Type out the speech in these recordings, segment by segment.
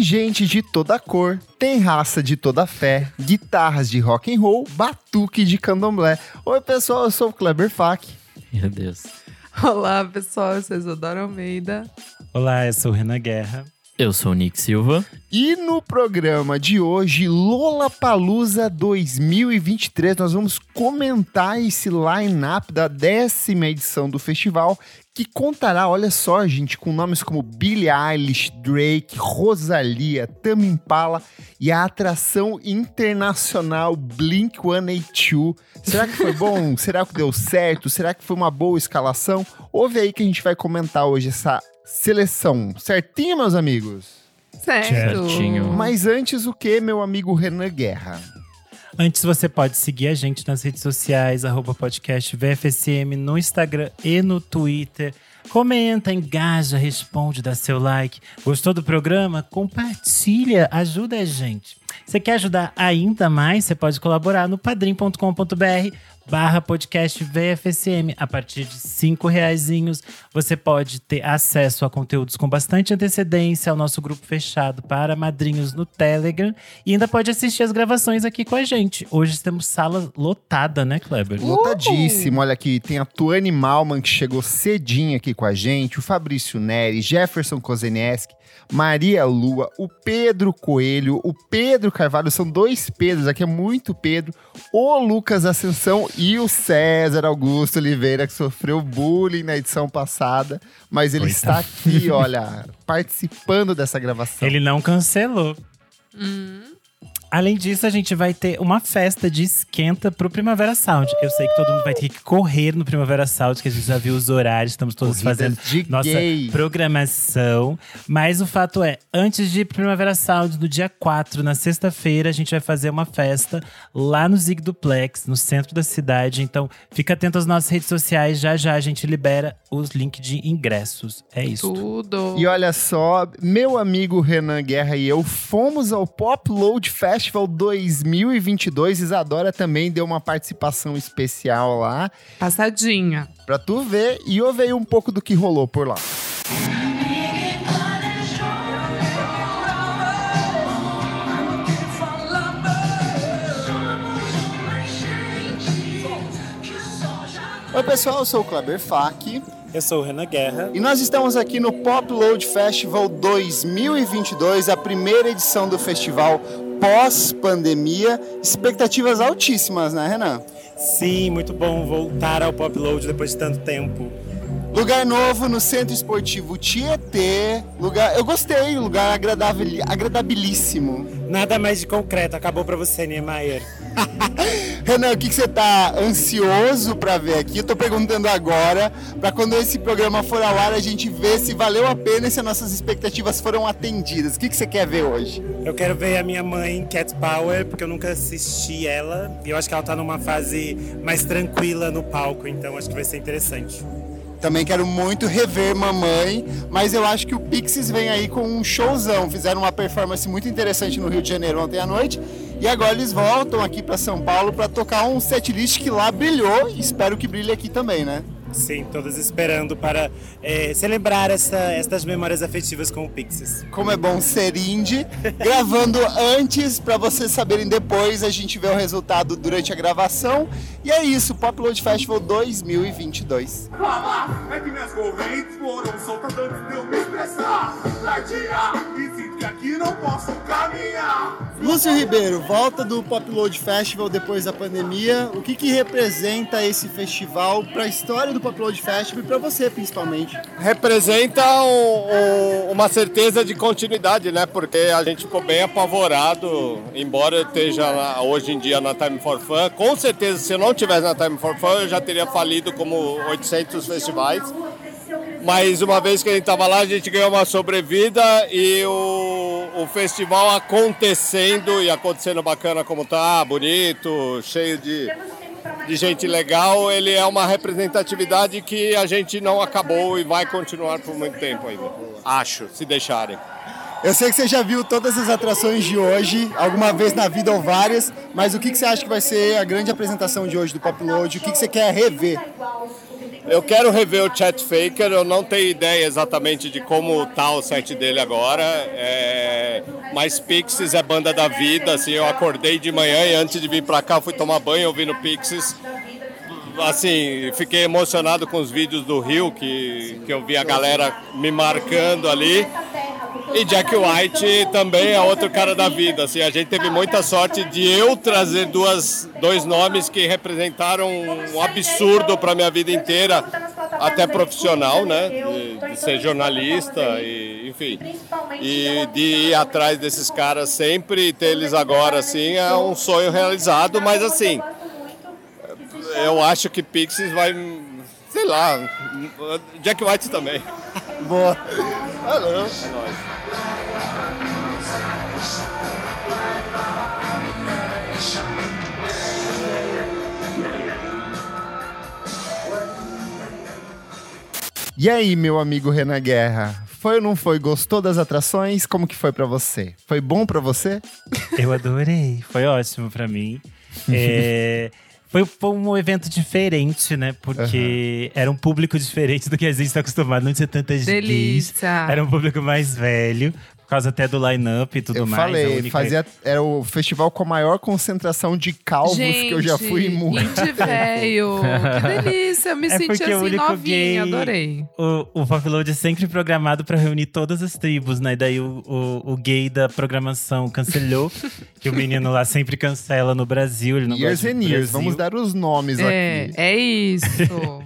Tem gente de toda cor, tem raça de toda fé, guitarras de rock and roll, batuque de candomblé. Oi, pessoal, eu sou o Kleber Fak. Meu Deus. Olá, pessoal, eu sou Isadora Almeida. Olá, eu sou o Renan Guerra. Eu sou o Nick Silva. E no programa de hoje, Lola Palusa 2023, nós vamos comentar esse line-up da décima edição do festival, que contará, olha só, gente, com nomes como Billie Eilish, Drake, Rosalia, Tame Impala e a atração internacional Blink-182. Será que foi bom? Será que deu certo? Será que foi uma boa escalação? Ouve aí que a gente vai comentar hoje essa seleção. Certinho, meus amigos? Certo. Certinho. Mas antes, o que, meu amigo Renan Guerra? Antes, você pode seguir a gente nas redes sociais, arroba podcast VFSM, no Instagram e no Twitter. Comenta, engaja, responde, dá seu like. Gostou do programa? Compartilha, ajuda a gente. Você quer ajudar ainda mais? Você pode colaborar no padrim.com.br barra podcast VFSM. A partir de cinco reaisinhos, você pode ter acesso a conteúdos com bastante antecedência ao nosso grupo fechado para madrinhos no Telegram e ainda pode assistir as gravações aqui com a gente. Hoje temos sala lotada, né, Kleber? Lotadíssimo. Olha aqui, tem a Tuane Malman, que chegou cedinho aqui com a gente, o Fabrício Neri, Jefferson Kozenieski, Maria Lua, o Pedro Coelho, o Pedro Carvalho, são dois Pedros, aqui é muito Pedro, o Lucas Ascensão e o César Augusto Oliveira, que sofreu bullying na edição passada, mas ele está aqui, olha, participando dessa gravação. Ele não cancelou. Além disso, a gente vai ter uma festa de esquenta pro Primavera Sound. Eu sei que todo mundo vai ter que correr no Primavera Sound, que a gente já viu os horários, estamos todos Corridas fazendo de nossa gay. programação. Mas o fato é, antes de Primavera Sound, no dia 4, na sexta-feira, a gente vai fazer uma festa lá no Zig Duplex, no centro da cidade. Então, fica atento às nossas redes sociais, já já a gente libera os links de ingressos. É isso. Tudo. E olha só, meu amigo Renan Guerra e eu fomos ao Pop Load Festival 2022. Isadora também deu uma participação especial lá. Passadinha. Pra tu ver e ouve aí um pouco do que rolou por lá. Oi pessoal, eu sou o Kleber Fak Eu sou o Renan Guerra. e nós estamos aqui no Pop Load Festival 2022, a primeira edição do festival pós-pandemia. Expectativas altíssimas, né, Renan? Sim, muito bom voltar ao Pop Load depois de tanto tempo. Lugar novo no Centro Esportivo Tietê. Lugar, eu gostei, lugar agradável, agradabilíssimo. Nada mais de concreto, acabou pra você, Niemeyer. Renan, o que, que você tá ansioso pra ver aqui? Eu tô perguntando agora, pra quando esse programa for ao ar, a gente ver se valeu a pena e se as nossas expectativas foram atendidas. O que, que você quer ver hoje? Eu quero ver a minha mãe, Cat Power, porque eu nunca assisti ela. E eu acho que ela tá numa fase mais tranquila no palco, então acho que vai ser interessante. Também quero muito rever Mamãe, mas eu acho que o Pixies vem aí com um showzão. Fizeram uma performance muito interessante no Rio de Janeiro ontem à noite. E agora eles voltam aqui para São Paulo para tocar um setlist que lá brilhou e espero que brilhe aqui também, né? Sim, todas esperando para eh, celebrar essa, estas memórias afetivas com o Pixies. Como é bom ser indie, gravando antes para vocês saberem depois, a gente vê o resultado durante a gravação. E é isso, Pop Load Festival 2022. Calma, é que minhas correntes foram soltas antes de eu me expressar. Tardia, e sinto que aqui não posso caminhar. Lúcio Ribeiro, volta do Pop Load Festival depois da pandemia. O que, que representa esse festival para a história do Pop Load Festival e para você principalmente? representa um- um- uma certeza de continuidade, né? Porque a gente ficou bem apavorado, embora eu esteja hoje em dia na Time for Fun. Com certeza, se eu não tivesse na Time for Fun, eu já teria falido como 800 festivais. Mas uma vez que a gente estava lá, a gente ganhou uma sobrevida e o, o festival acontecendo e acontecendo bacana como tá, bonito, cheio de, de gente legal, ele é uma representatividade que a gente não acabou e vai continuar por muito tempo ainda. Acho, se deixarem. Eu sei que você já viu todas as atrações de hoje, alguma vez na vida ou várias, mas o que, você acha que vai ser a grande apresentação de hoje do Pop Load? O que você quer rever? Eu quero rever o Chet Faker, eu não tenho ideia exatamente de como tá o set dele agora. É... Mas Pixies é banda da vida, assim, eu acordei de manhã e antes de vir pra cá fui tomar banho ouvindo Pixies. Assim, fiquei emocionado com os vídeos do Rio, que, que eu vi a galera me marcando ali. E Jack White também é outro cara da vida. Assim, a gente teve muita sorte de eu trazer duas, dois nomes que representaram um absurdo para minha vida inteira, até profissional, né? De, de ser jornalista e enfim. E de ir atrás desses caras sempre e ter eles agora assim é um sonho realizado, mas assim, eu acho que Pixies vai, sei lá, Jack White também. Boa. É nóis. E aí, meu amigo Renan Guerra? Foi ou não foi? Gostou das atrações? Como que foi pra você? Foi bom pra você? Eu adorei, foi ótimo pra mim. É, foi, foi um evento diferente, né? Porque era um público diferente do que a gente está acostumado. Não tinha tantas gays. Delícia. Era um público mais velho, causa até do line-up e tudo eu mais. a falei, única- fazia, era o festival com a maior concentração de calvos Gente, que eu já fui em muito. indie velho. Que delícia. Eu me É senti assim, novinha. gay- Adorei. O, o Popload é sempre programado pra reunir todas as tribos, né? E daí o, o, o gay da programação cancelou, que o menino lá sempre cancela no Brasil. Ele não Years gosta and years, Brasil. vamos dar os nomes É, aqui. é isso.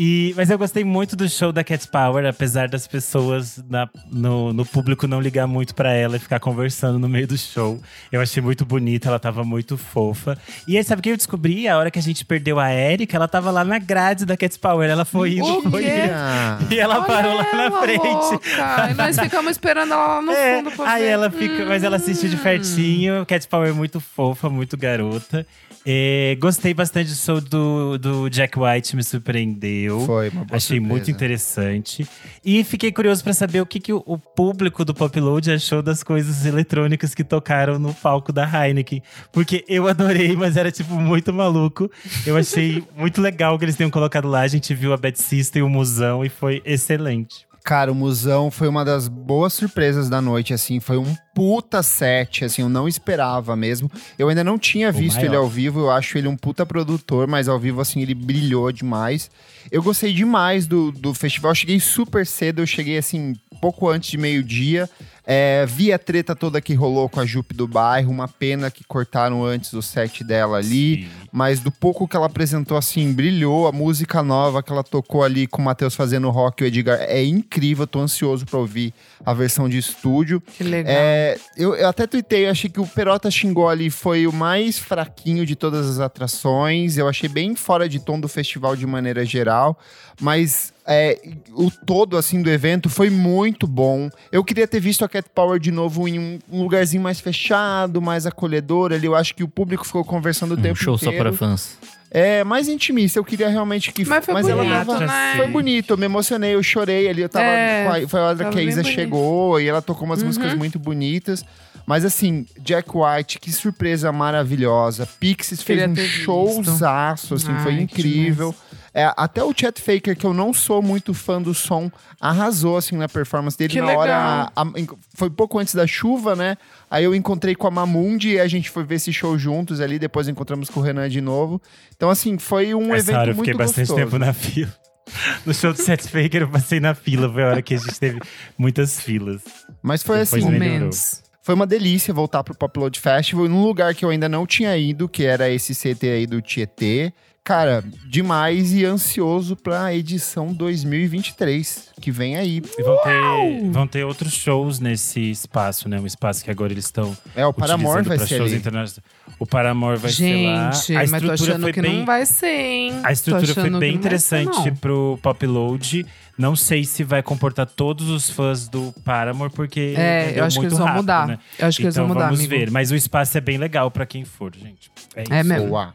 E, mas eu gostei muito do show da Cat Power, apesar das pessoas na- no, no público não ligar muito pra ela e ficar conversando no meio do show. Eu achei muito bonita, ela tava muito fofa. E aí, sabe o que eu descobri? A hora que a gente perdeu a Erika, ela tava lá na grade da Cat Power. Ela foi indo, O foi indo. E ela Olha parou lá na frente. E nós ficamos esperando ela lá no É, fundo pra aí ver. ela fica, mas ela assistiu de Hum. pertinho. Cat Power é muito fofa, muito garota. É, gostei bastante do show do, do Jack White, me surpreendeu. Foi uma boa Achei surpresa. muito interessante. E fiquei curioso pra saber o que, que o, o público do Popload achou das coisas eletrônicas que tocaram no palco da Heineken. Porque eu adorei, mas era tipo muito maluco. Eu achei muito legal que eles tenham colocado lá. A gente viu a Bad System, o Musão e foi excelente. Cara, o Musão foi uma das boas surpresas da noite, assim. Foi um puta set, assim, eu não esperava mesmo. Eu ainda não tinha visto ele ao vivo, eu acho ele um puta produtor, mas ao vivo, assim, ele brilhou demais. Eu gostei demais do, do festival, eu cheguei super cedo, eu cheguei, assim, pouco antes de meio-dia. É, vi a treta toda que rolou com a Jupe do bairro, uma pena que cortaram antes o set dela ali. Mas do pouco que ela apresentou, assim, brilhou. A música nova que ela tocou ali com o Matheus fazendo rock e o Edgar é incrível. Tô ansioso pra ouvir a versão de estúdio. Que legal. É, eu, eu até tuitei, achei que o Perota xingou ali foi o mais fraquinho de todas as atrações. Eu achei bem fora de tom do festival de maneira geral. Mas é, o todo, assim, do evento foi muito bom. Eu queria ter visto a Cat Power de novo em um, lugarzinho mais fechado, mais acolhedor ali. Eu acho que o público ficou conversando o Um tempo show só inteiro. para fãs. É, mais intimista. Eu queria realmente que... Mas foi ela bonito, tava... né? Foi bonito, eu me emocionei, eu chorei ali. Eu tava. É, com a- foi a hora que a Isa chegou e ela tocou umas Uhum. músicas muito bonitas. Mas assim, Jack White, que surpresa maravilhosa. Pixies fez um showzaço, assim, foi Ai, que incrível. É, até o Chet Faker, que eu não sou muito fã do som, arrasou assim na performance dele Que na hora. legal. a- a- foi pouco antes da chuva, né? Aí eu encontrei com a Mamundi e a gente foi ver esse show juntos ali. Depois encontramos com o Renan de novo. Então, assim, foi um Essa evento hora eu muito fiquei bastante gostoso. tempo na fila. No show do Seth Faker eu passei na fila, foi a hora que a gente teve muitas filas. Mas foi Depois assim. Momentos. Foi uma delícia voltar pro Popload Festival num lugar que eu ainda não tinha ido, que era esse CT aí do Tietê. Cara, demais e ansioso pra edição 2023, que vem aí. E vão ter, vão ter outros shows nesse espaço, né? Um espaço que agora eles estão É, o Paramore utilizando vai ser shows ali. internacionais. O Paramore vai ser lá. Gente, A mas tô achando foi que bem não vai ser, hein? A estrutura foi bem ser, interessante não. pro Pop Load. Não sei se vai comportar todos os fãs do Paramore, porque É, eu acho que muito eles vão rápido, mudar. né? Eu acho que eles então vão mudar, vamos amigo. ver. Mas o espaço é bem legal pra quem for, gente. É, É isso. mesmo. Boa.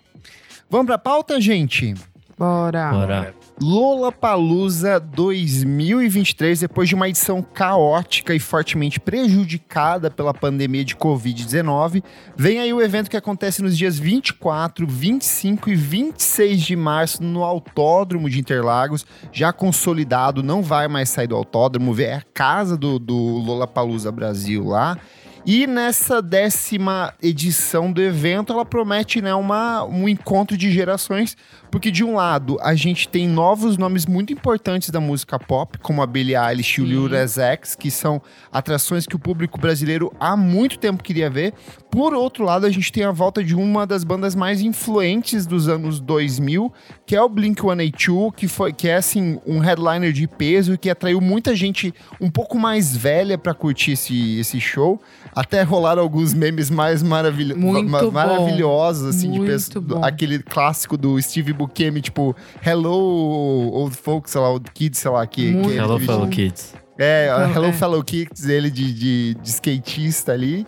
Vamos pra pauta, gente? Bora. Bora. Lollapalooza 2023, depois de uma edição caótica e fortemente prejudicada pela pandemia de Covid-19, vem aí o evento que acontece nos dias 24, 25 e 26 de março no Autódromo de Interlagos, já consolidado, não vai mais sair do autódromo, é a casa do, do Lollapalooza Brasil lá. E nessa décima edição do evento, ela promete né, uma, um encontro de gerações, porque de um lado a gente tem novos nomes muito importantes da música pop, como a Billie Eilish e o Lil Nas X, que são atrações que o público brasileiro há muito tempo queria ver. Por outro lado, a gente tem a volta de uma das bandas mais influentes dos anos 2000, que é o Blink-182, que foi que é assim um headliner de peso e que atraiu muita gente um pouco mais velha para curtir esse, esse show. Até rolaram alguns memes mais maravilho Muito ma- bom. maravilhosos, assim, de Muito do- bom. aquele clássico do Steve Buscemi, tipo, Hello Old Folks, sei lá, Old Kids, sei lá, que, que Hello, ele- fellow kids. é, Não, Hello é. Fellow Kids, ele de, de, de skatista ali.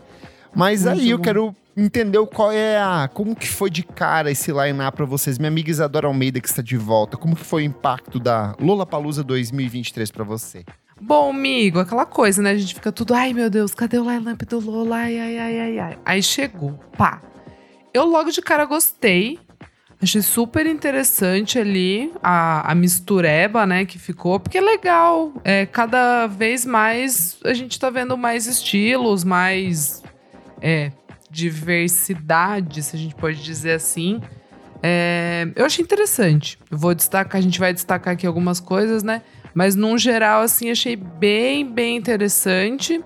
Mas Muito aí eu bom. quero entender o qual é a. Como que foi de cara esse line-up pra vocês? Minha amiga Isadora Almeida, que está de volta. Como que foi o impacto da Lollapalooza 2023 pra você? Bom, amigo, aquela coisa, né? A gente fica tudo, ai meu Deus, cadê o line-up do Lola? Ai, ai, ai, ai, ai. Aí chegou, pá. Eu logo de cara gostei. Achei super interessante ali a, a mistureba, né, que ficou, porque é legal. É, cada vez mais a gente tá vendo mais estilos, mais é, diversidade, se a gente pode dizer assim. É, eu achei interessante. Vou destacar, a gente vai destacar aqui algumas coisas, né? Mas num geral, assim, achei bem, bem interessante.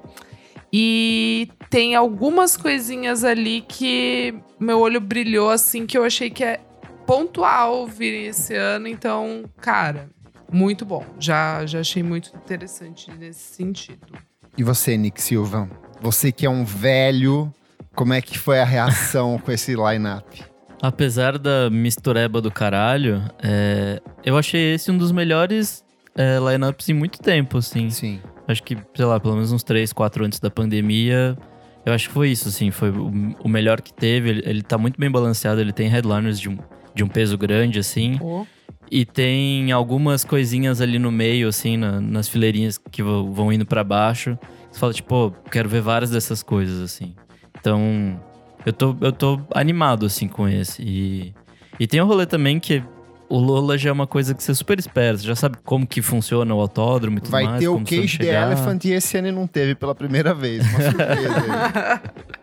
E tem algumas coisinhas ali que meu olho brilhou, assim, que eu achei que é pontual vir esse ano. Então, cara, muito bom. Já, já achei muito interessante nesse sentido. E você, Nick Silva? Você que é um velho, como é que foi a reação com esse line-up? Apesar da mistureba do caralho, é, eu achei esse um dos melhores é, lineups em muito tempo, assim. Sim. Acho que, sei lá, pelo menos uns 3, 4 antes da pandemia. Eu acho que foi isso, assim. Foi o, o melhor que teve. Ele, ele tá muito bem balanceado. Ele tem headliners de um, de um peso grande, assim. Pô, E tem algumas coisinhas ali no meio, assim, na- nas fileirinhas que vão indo pra baixo. Você fala, tipo, pô, quero ver várias dessas coisas, assim. Então, eu tô, eu tô animado, assim, com esse. E, e tem um rolê também que o Lola já é uma coisa que você super espera. Você já sabe como que funciona o autódromo e tudo Vai mais. ter o Cage the. Elephant e esse ano não teve pela primeira vez. Uma surpresa aí.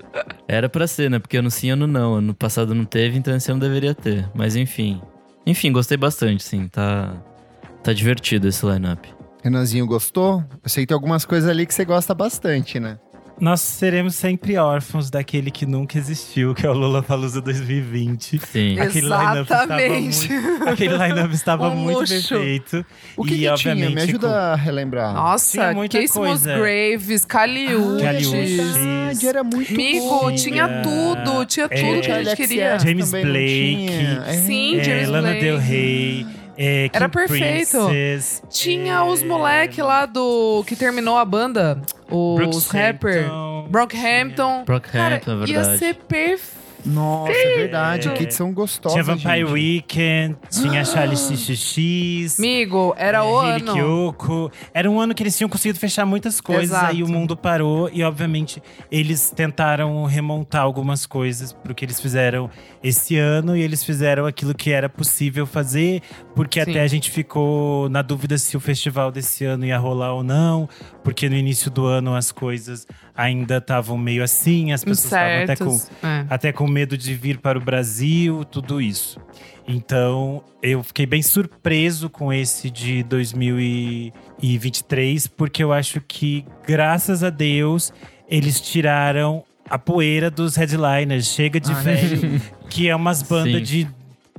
Era pra ser, né? Porque ano sim, ano não. Ano passado não teve, então esse ano deveria ter. Mas enfim. Enfim, gostei bastante, sim. Tá, tá divertido esse lineup. Renanzinho gostou? Eu sei que tem algumas coisas ali que você gosta bastante, né? Nós seremos sempre órfãos daquele que nunca existiu, que é o Lollapalooza 2020. Sim. Aquele line-up estava Exatamente. muito, aquele line-up estava Um muito luxo. perfeito. O que, e, que obviamente, tinha? Me ajuda a relembrar. Nossa, Case coisa. Graves, Caliuches. Caliuches. verdade, era muito Amigo, bom. tinha Tinha- tudo, tinha é, tudo que a gente queria. James Blake. É. Sim, é, James Lana Blake. Del Rey. É, Era perfeito. Princess, Tinha é, os moleque lá do que terminou a banda, os Brooks rapper. Hampton, Brockhampton. Brockhampton, Cara, é ia verdade. ser perfeito. Nossa, é verdade. É. Que são gostosas. Tinha Vampire gente. Weekend, tinha Charlie XXX. Amigo, era o Hayley ano. Kiyoko. Era um ano que eles tinham conseguido fechar muitas coisas, Exato. aí o mundo parou e, obviamente, eles tentaram remontar algumas coisas pro que eles fizeram esse ano e eles fizeram aquilo que era possível fazer, porque Sim. até a gente ficou na dúvida se o festival desse ano ia rolar ou não, porque no início do ano as coisas ainda estavam meio assim, as pessoas estavam até com. É. até com medo de vir para o Brasil, tudo isso. Então, eu fiquei bem surpreso com esse de 2023, porque eu acho que, graças a Deus, eles tiraram a poeira dos headliners. Chega de Ai. velho, que é umas bandas de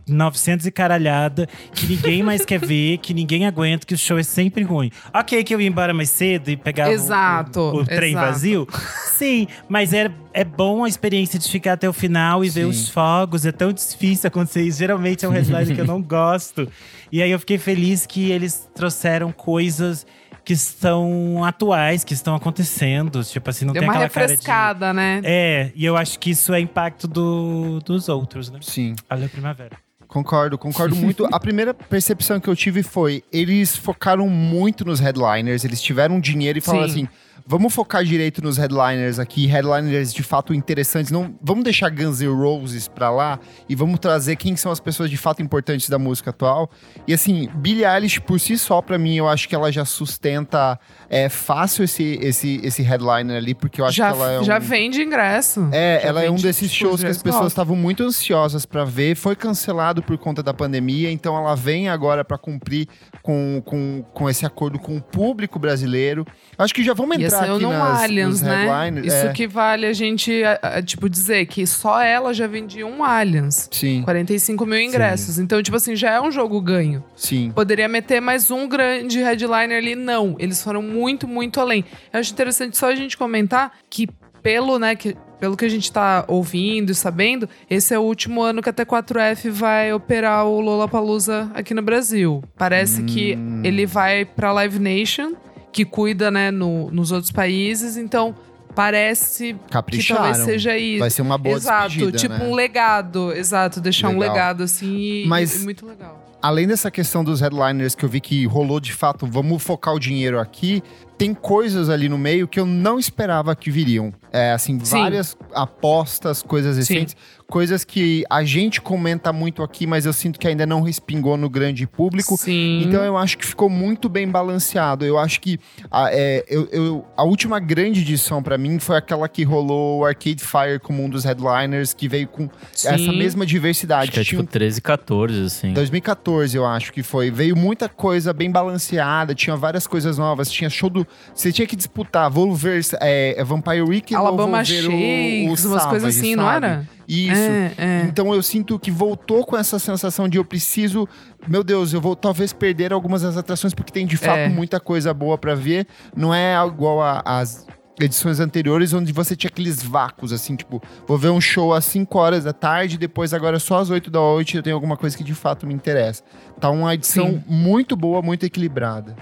900 e caralhada, que ninguém mais quer ver, que ninguém aguenta, que o show é sempre ruim. Ok, que eu ia embora mais cedo e pegava o- Exato, o, o trem exato. vazio. Sim, mas é, é bom a experiência de ficar até o final e ver Sim. os fogos. É tão difícil acontecer isso. Geralmente é um headline que eu não gosto. E aí eu fiquei feliz que eles trouxeram coisas que estão atuais, que estão acontecendo. Tipo assim, não Deu tem uma aquela cara de… refrescada, né? É, e eu acho que isso é impacto do, dos outros, né? Sim. Olha a primavera. Concordo, concordo muito. A primeira percepção que eu tive foi: eles focaram muito nos headliners, eles tiveram dinheiro e falaram Sim. assim. Vamos focar direito nos headliners aqui, headliners de fato interessantes. Não, vamos deixar Guns N' Roses pra lá e vamos trazer quem são as pessoas de fato importantes da música atual. E assim, Billie Eilish por si só, pra mim, eu acho que ela já sustenta é, fácil esse, esse, esse headliner ali, porque eu acho já, que ela é um... já vende ingresso. É, Já ela é um desses tipo, shows que as pessoas estavam muito ansiosas pra ver. Foi cancelado por conta da pandemia, então ela vem agora pra cumprir com, com, com esse acordo com o público brasileiro. Acho que já vamos entrar saiu aqui no nas, Aliens, né? Isso é, que vale a gente, a- a, tipo, dizer que só ela já vendia um Aliens. Sim, 45 mil ingressos. Então, tipo assim, já é um jogo ganho. sim. Poderia meter mais um grande headliner ali. Não, eles foram muito, muito além. Eu acho interessante só a gente comentar que pelo, né, que, pelo que a gente tá ouvindo e sabendo, esse é o último ano que a T4F vai operar o Lollapalooza aqui no Brasil. Parece que Hum. ele vai pra Live Nation, que cuida, né, no, nos outros países. Então, parece que talvez seja isso. Vai ser uma boa Exato, tipo né? um legado. Exato, deixar um Legal. legado assim e, Mas- e muito legal. Além dessa questão dos headliners que eu vi que rolou de fato, vamos focar o dinheiro aqui, tem coisas ali no meio que eu não esperava que viriam. É, assim, Sim. várias apostas, coisas Sim. recentes, coisas que a gente comenta muito aqui, mas eu sinto que ainda não respingou no grande público. Sim. Então eu acho que ficou muito bem balanceado. Eu acho que a, é, eu- eu- a última grande edição pra mim foi aquela que rolou o Arcade Fire como um dos headliners, que veio com essa Sim. mesma diversidade. Acho que é tipo 13, 14, assim. 2014, eu acho que foi. Veio muita coisa bem balanceada, tinha várias coisas novas, tinha show do. Você tinha que disputar, vou ver é, Vampire Week ou Alabama vou ver o, o Shakes, umas Savage, coisas assim, não sabe? era? Isso. É, é. Então eu sinto que voltou com essa sensação de eu preciso, meu Deus, eu vou talvez perder algumas das atrações porque tem de fato É. muita coisa boa pra ver. Não é igual às edições anteriores onde você tinha aqueles vácuos assim, tipo, vou ver um show às 5 horas da tarde, depois agora só às 8 da noite eu tenho alguma coisa que de fato me interessa. Tá uma edição Sim. muito boa, muito equilibrada.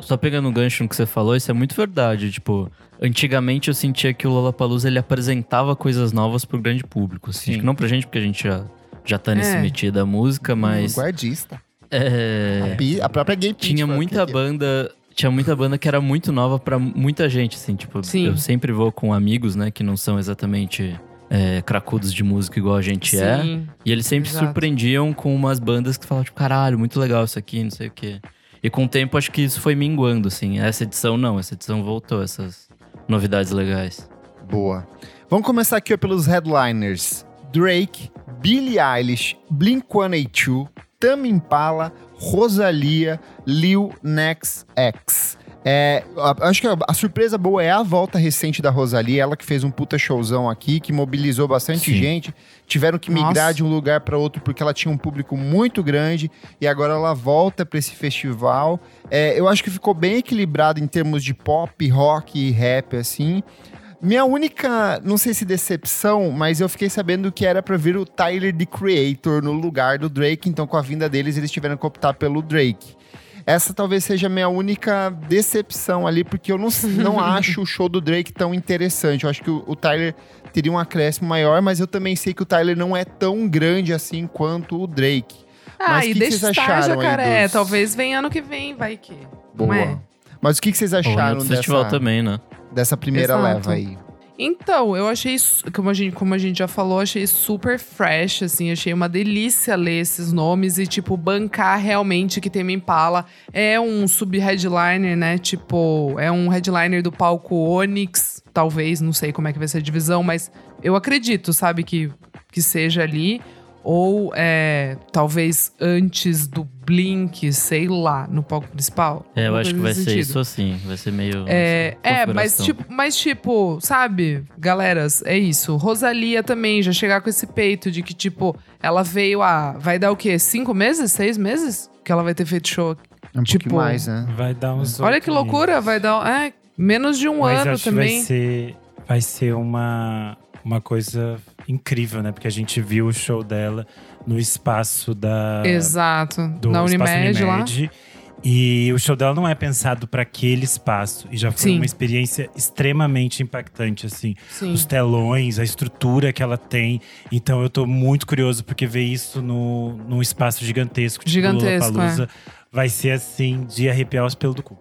Só pegando o gancho no que você falou, isso é muito verdade. Tipo, antigamente eu sentia que o Lollapalooza ele apresentava coisas novas pro grande público. Assim. Sim. Acho que não pra gente, porque a gente já, já tá nesse É. métier da música, mas. Guardista. É, A, pi- a própria Gay tinha muita aqui. banda. Tinha muita banda que era muito nova pra muita gente, assim. Tipo, Sim. eu sempre vou com amigos, né, que não são exatamente é, cracudos de música igual a gente é. Sim. E eles sempre Exato. surpreendiam com umas bandas que falavam, tipo, caralho, muito legal isso aqui, não sei o quê. E com o tempo, acho que isso foi minguando, assim. Essa edição não, essa edição voltou, essas novidades legais. Boa. Vamos começar aqui ó, pelos headliners. Drake, Billie Eilish, Blink-182, Tame Impala, Rosalia, Lil Nas X. É, acho que a, a surpresa boa é a volta recente da Rosalia, ela que fez um puta showzão aqui, que mobilizou bastante Sim. gente. Tiveram que migrar Nossa. de um lugar para outro porque ela tinha um público muito grande e agora ela volta para esse festival. É, eu acho que ficou bem equilibrado em termos de pop, rock e rap, assim. Minha única, não sei se decepção, mas eu fiquei sabendo que era pra vir o Tyler, the Creator, no lugar do Drake. Então, com a vinda deles, eles tiveram que optar pelo Drake. Essa talvez seja a minha única decepção ali, porque eu não, não acho o show do Drake tão interessante. Eu acho que o, o Tyler teria um acréscimo maior, mas eu também sei que o Tyler não é tão grande assim quanto o Drake. Ah, Mas e o que que deixa vocês estar, jacaré. dos- Talvez venha ano que vem, vai que. Boa. é? Mas o que, que vocês Ou acharam festival dessa, também, né? dessa primeira Exato. leva aí? Então, eu achei, como a, gente, como a gente já falou, achei super fresh, assim, achei uma delícia ler esses nomes e, tipo, bancar realmente que Tame Impala é um sub-headliner, né? Tipo, é um headliner do palco Onyx, talvez, não sei como é que vai ser a divisão, mas eu acredito, sabe, que, que seja ali. Ou é, talvez antes do Blink, sei lá, no palco principal. É, eu acho que vai nesse ser sentido. isso assim. Vai ser meio. É, essa é mas, tipo, mas tipo, sabe, galeras, é isso. Rosalia também já chegar com esse peito de que, tipo, ela veio a. Vai dar o quê? Cinco meses? Seis meses? Que ela vai ter feito show. Um Tipo, mais, né? Vai dar uns. Olha que loucura, vai dar. É, menos de um Mas ano acho que também. vai ser, vai ser uma, uma coisa incrível, né? Porque a gente viu o show dela no espaço da, Exato. do Na espaço Unimed, lá. Unimed. E o show dela não é pensado para aquele espaço. E já foi Sim. uma experiência extremamente impactante, assim. Sim. Os telões, a estrutura que ela tem. Então eu tô muito curioso, porque ver isso no, num espaço gigantesco, tipo Gigantesco, Lollapalooza, vai ser assim, de arrepiar os pelos do cu.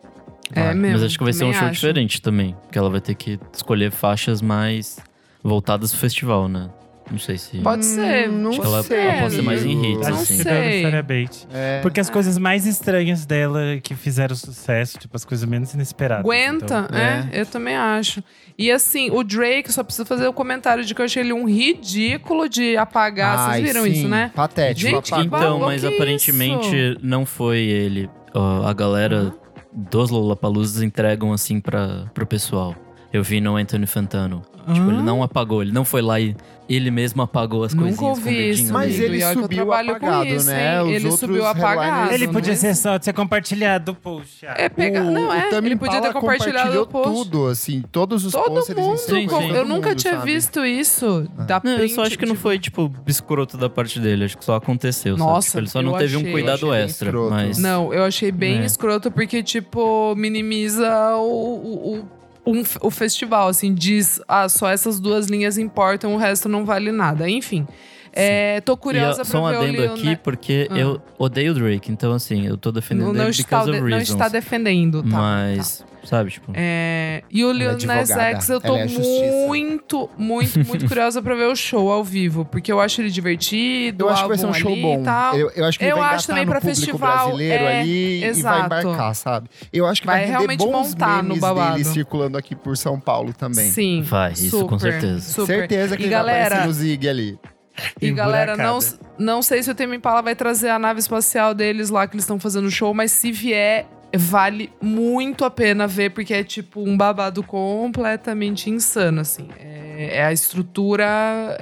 É mesmo. Mas acho que vai ser um show acho. diferente também. Porque ela vai ter que escolher faixas mais voltadas pro festival, né? Não sei se. Pode ser. Não Acho que ela- sei, ela pode ser mais em hits, Não assim. sei. Sarah Bate. É. Porque as coisas mais estranhas dela que fizeram sucesso, tipo, as coisas menos inesperadas. Aguenta, então. é, eu também acho. E assim, o Drake, só preciso fazer o comentário de que eu achei ele um ridículo de apagar. Ai, Vocês viram sim, isso, né? Patético. Gente, apagou. que Então, mas que aparentemente não foi ele. Ó, a galera dos Lollapaloozas entregam assim para pro pessoal. Eu vi no Anthony Fantano. Tipo, ele não apagou, ele não foi lá e ele mesmo apagou as Nunca coisinhas com o ouvi isso, Mas dele. ele subiu apagado, isso, né? Os Ele outros subiu apagado. headliners- Ele podia mas- ser só de ser compartilhado, poxa. É, pegar. O- Não, é. Ele podia ter compartilhado o compartilhou post. tudo, assim, todos os Todo posts mundo. Sim, com- sim. Eu nunca mundo, tinha sabe? visto isso. Da Não, eu print, só acho que não tipo, foi, tipo, escroto da parte dele. Acho que só aconteceu. sabe? Nossa, Tipo, ele só não teve um cuidado extra. Mas. Não, eu achei bem É. escroto porque, tipo, minimiza o, um o festival, assim, diz, ah, só essas duas linhas importam, o resto não vale nada. Enfim, é, tô E curiosa ó, só um pra ver o adendo Lil aqui, Nas- porque Ah. eu odeio o Drake. Então, assim, eu tô defendendo Não, não ele está, because de- of não está defendendo, tá? mas, sabe, tipo… É, e o é Lil Nas X, eu tô é muito, muito, muito curiosa pra ver o show ao vivo. Porque eu acho ele divertido, Eu o acho que vai ser um show ali bom. e tal. Eu, eu acho que ele Eu vai acho também no pra público festival, brasileiro é, ali e vai exato. embarcar, sabe? Eu acho que Vai vai, realmente bons montar no babado. dele circulando aqui por São Paulo também. Sim. Vai, isso com certeza. Super. Certeza que e ele vai aparecer no Zig ali. E galera, não, não sei se o Tame Impala vai trazer a nave espacial deles lá que eles estão fazendo show, mas se vier, vale muito a pena ver, porque é tipo um babado completamente insano, assim. É, é a estrutura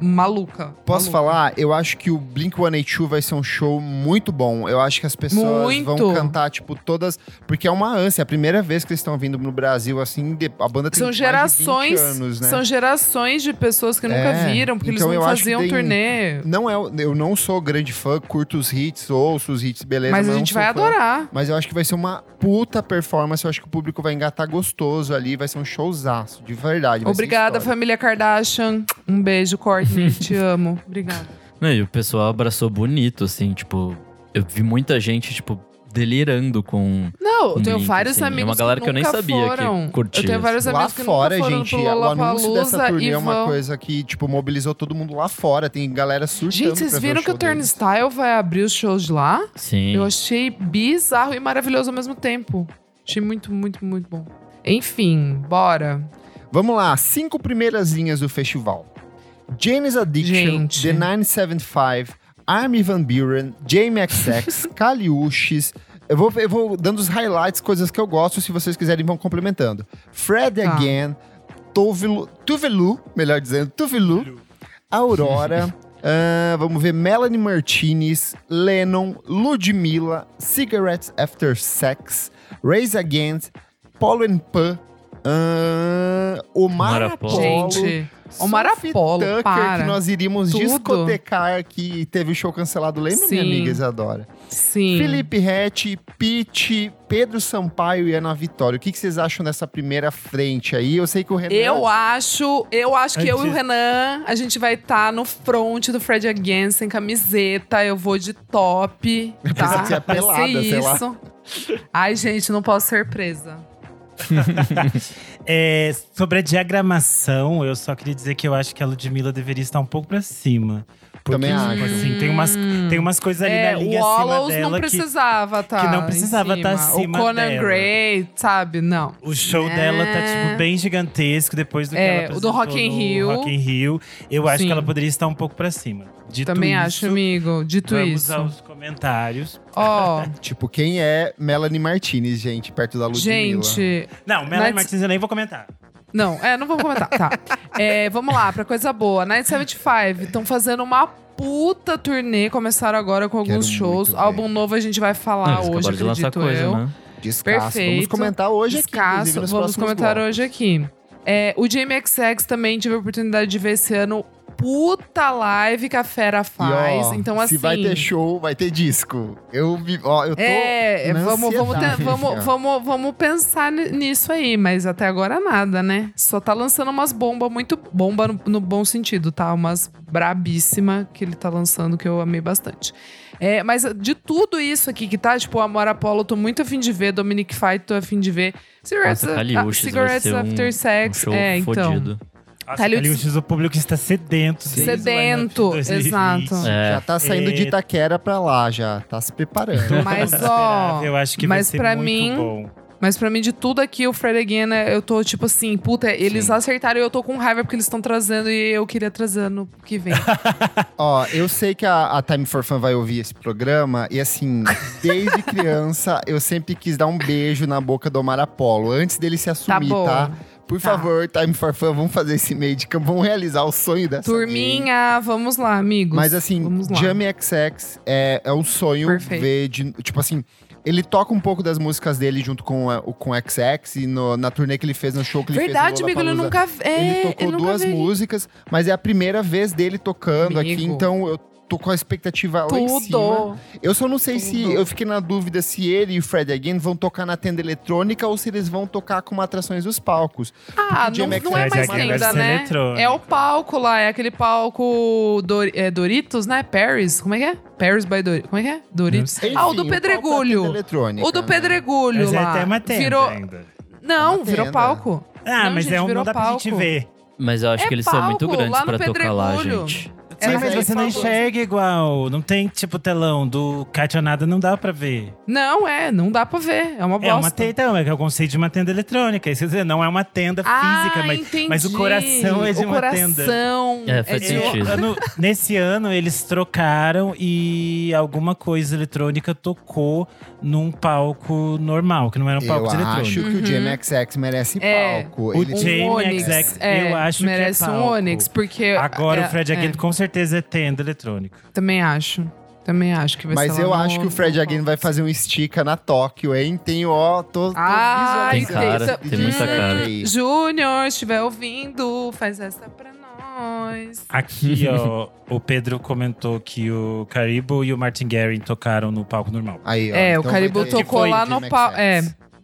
maluca. Posso maluca. falar? Eu acho que o Blink-182 vai ser um show muito bom. Eu acho que as pessoas Muito. vão cantar, tipo, todas... Porque é uma ânsia. É a primeira vez que eles estão vindo no Brasil, assim, a banda tem São mais de gerações, 20 anos, né? são gerações de pessoas que nunca É, viram, porque então eles não faziam tem- turnê. Não é, eu não sou grande fã, curto os hits, ouço os hits, beleza. Mas a não gente vai fã. adorar. Mas eu acho que vai ser uma puta performance. Eu acho que o público vai engatar gostoso ali. Vai ser um showzaço, de verdade. Obrigada, família Kardashian. Um beijo, Courtney. Te amo. Obrigada. Não, e o pessoal abraçou bonito, assim, tipo… Eu vi muita gente, tipo, delirando com… Não, eu com tenho Blink, vários assim. É amigos uma galera que eu nem sabia que foram. curtia, Eu tenho vários Lá amigos que fora, nunca foram gente, pro o anúncio dessa turnê é uma vão... coisa que, tipo, mobilizou todo mundo lá fora. Tem galera surtando Gente, vocês viram que o. Turnstile vai abrir os shows lá? Sim. Eu achei bizarro e maravilhoso ao mesmo tempo. Achei muito, muito, muito bom. Enfim, bora. Vamos lá, cinco primeiras linhas do festival. Janis Addiction, Gente. The 975, Army Van Buren, Jamie XX, Kaliushis. Eu vou, eu vou dando os highlights, coisas que eu gosto, se vocês quiserem vão complementando. Fred Tá. Again, Tuvelu, Tuvelu, melhor dizendo, Tuvelu, Aurora, ah, vamos ver Melanie Martinez, Lennon, Ludmilla, Cigarettes After Sex, Raise Against, Paulo and Pan, ah, Omar Apollo. Gente, Omar Sophie Apollo, Tucker, para. que nós iríamos Tudo. discotecar que teve o show cancelado, lembra, minha Sim. amiga Isadora? Sim. Felipe Rett, Pete, Pedro Sampaio e Ana Vitória. O que, que vocês acham dessa primeira frente aí? Eu sei que o Renan... Eu acho, eu acho que eu e o Antes- Renan, a gente vai estar no front do Fred Again sem camiseta. Eu vou de top, tá? é pelada, ser sei lá. isso. Ai, gente, não posso ser presa. É, sobre a diagramação, eu só queria dizer que eu acho que a Ludmilla deveria estar um pouco pra cima. Porque, Também tipo acho. assim, tem umas, tem umas coisas ali é, na o linha acima Wallows dela não que precisava tá que não precisava em tá cima. acima O Conan dela. Gray, sabe? Não. o show É. dela tá, tipo, bem gigantesco depois do que É, ela o do Rock in Rio. Rock in Rio. Eu acho Sim. que ela poderia estar um pouco pra cima. Dito Também isso, acho, amigo. Dito vamos isso. aos comentários. Ó, Tipo, quem é Melanie Martinez, gente, perto da Ludmilla? gente, Não, Melanie Martins eu nem vou comentar. Não, é, não vou comentar. Tá. É, vamos lá, pra coisa boa. Night 75 estão fazendo uma puta turnê. Começaram agora com alguns Quero shows. muito ver. álbum novo a gente vai falar eles hoje, acabaram de lançar acredito coisa, eu. né? Descasso. Vamos Perfeito. comentar hoje aqui, inclusive, nos vamos próximos comentar blocos. hoje aqui. É, o Jamie XX também tive a oportunidade de ver esse ano. Puta live que a Fera E, faz. ó, então, assim. Se vai ter show, vai ter disco. Eu, ó, eu tô. É, vamos, vamos, vamos, vamos, vamos pensar ni- nisso aí, mas até agora nada, né? Só tá lançando umas bombas muito. Bomba no, no bom sentido, tá? Umas brabíssima que ele tá lançando que eu amei bastante. É, mas de tudo isso aqui que tá, tipo, o Amor Apollo, eu tô muito afim de ver, Dominic Fight, tô afim de ver. Cigarettes, Nossa, Caliuches Cigarettes um, After um Sex. show é, então. fodido. Nossa, Caliuches- Caliuches, o público está sedento. o Sedento, lineup de 2020. exato. É. Já tá saindo de É. Itaquera pra lá, já. Tá se preparando. Mas, ó. Eu acho que mas vai ser pra muito mim, bom. Mas pra mim, de tudo aqui, o Fred Again, é- eu tô tipo assim, puta, eles Sim. acertaram e eu tô com raiva porque eles estão trazendo e eu queria trazer no que vem. Ó, eu sei que a, a Time for Fun vai ouvir esse programa e assim, desde criança eu sempre quis dar um beijo na boca do Omar Apollo, antes dele se assumir, bom. tá? Por Tá. favor, Time for Fun, vamos fazer esse meio de campo, vamos realizar o sonho dessa. Turminha, vamos lá, amigos. Mas assim. Jamie XX é, é um sonho Perfeito. ver de. Tipo assim, ele toca um pouco das músicas dele junto com o com XX e no- na turnê que ele fez, no show que ele Verdade, fez. no amigo, ele nunca. É, ele tocou ele duas músicas, mas é a primeira vez dele tocando aqui, Amigo. então eu tô com a expectativa lá em cima. Tudo. Eu só não sei se. Tudo. Eu fiquei na dúvida se ele e o Fred Again vão tocar na tenda eletrônica ou se eles vão tocar como atrações dos palcos. Ah, não, não é mais tenda, né? É o palco lá, é aquele palco Dor- é, Doritos, né? Paris, como é que é? Paris by Doritos. Como é que é? Doritos. Enfim, ah, o do palco da Pedregulho. tenda eletrônica, O do né? Pedregulho Mas é lá. até uma tenda virou... ainda. Não, uma virou tenda. palco. Ah, Não, mas gente, é um, não dá pra gente palco. ver. Mas eu acho É que eles são muito palco, grandes pra tocar lá, Pedregulho. gente. É, Sim, mas você não enxerga igual. Não tem, tipo, telão do Cationada, não dá pra ver. Não, é, não dá pra ver. É uma bosta. É uma tenda, então, é que é o conceito de uma tenda eletrônica. Isso quer dizer, não é uma tenda ah, física, mas, entendi. mas o coração é de o uma tenda. coração É, faz de- sentido. Ano- nesse ano, eles trocaram e alguma coisa eletrônica tocou num palco normal, que não era um palco Eu de eletrônica. acho que o Jamie XX merece Uhum. É. palco. O Ele- Um Jamie Onyx, XX, é, eu acho merece que é um palco. Onyx, porque... Agora é, o Fred é, Again com certeza é tenda eletrônica. Também acho. Também acho que vai Mas ser eu no- acho que o Fred Again vai fazer um estica na Tóquio, hein? Tem, ó, tô, tô Ah, Tem cara, tem muita cara. aí. Júnior, estiver ouvindo, faz essa pra nós. Aqui, ó, o Pedro comentou que o Caribou e o Martin Garrix tocaram no palco normal. Aí, ó, É, o então Caribou vai ter- tocou foi lá no palco. É.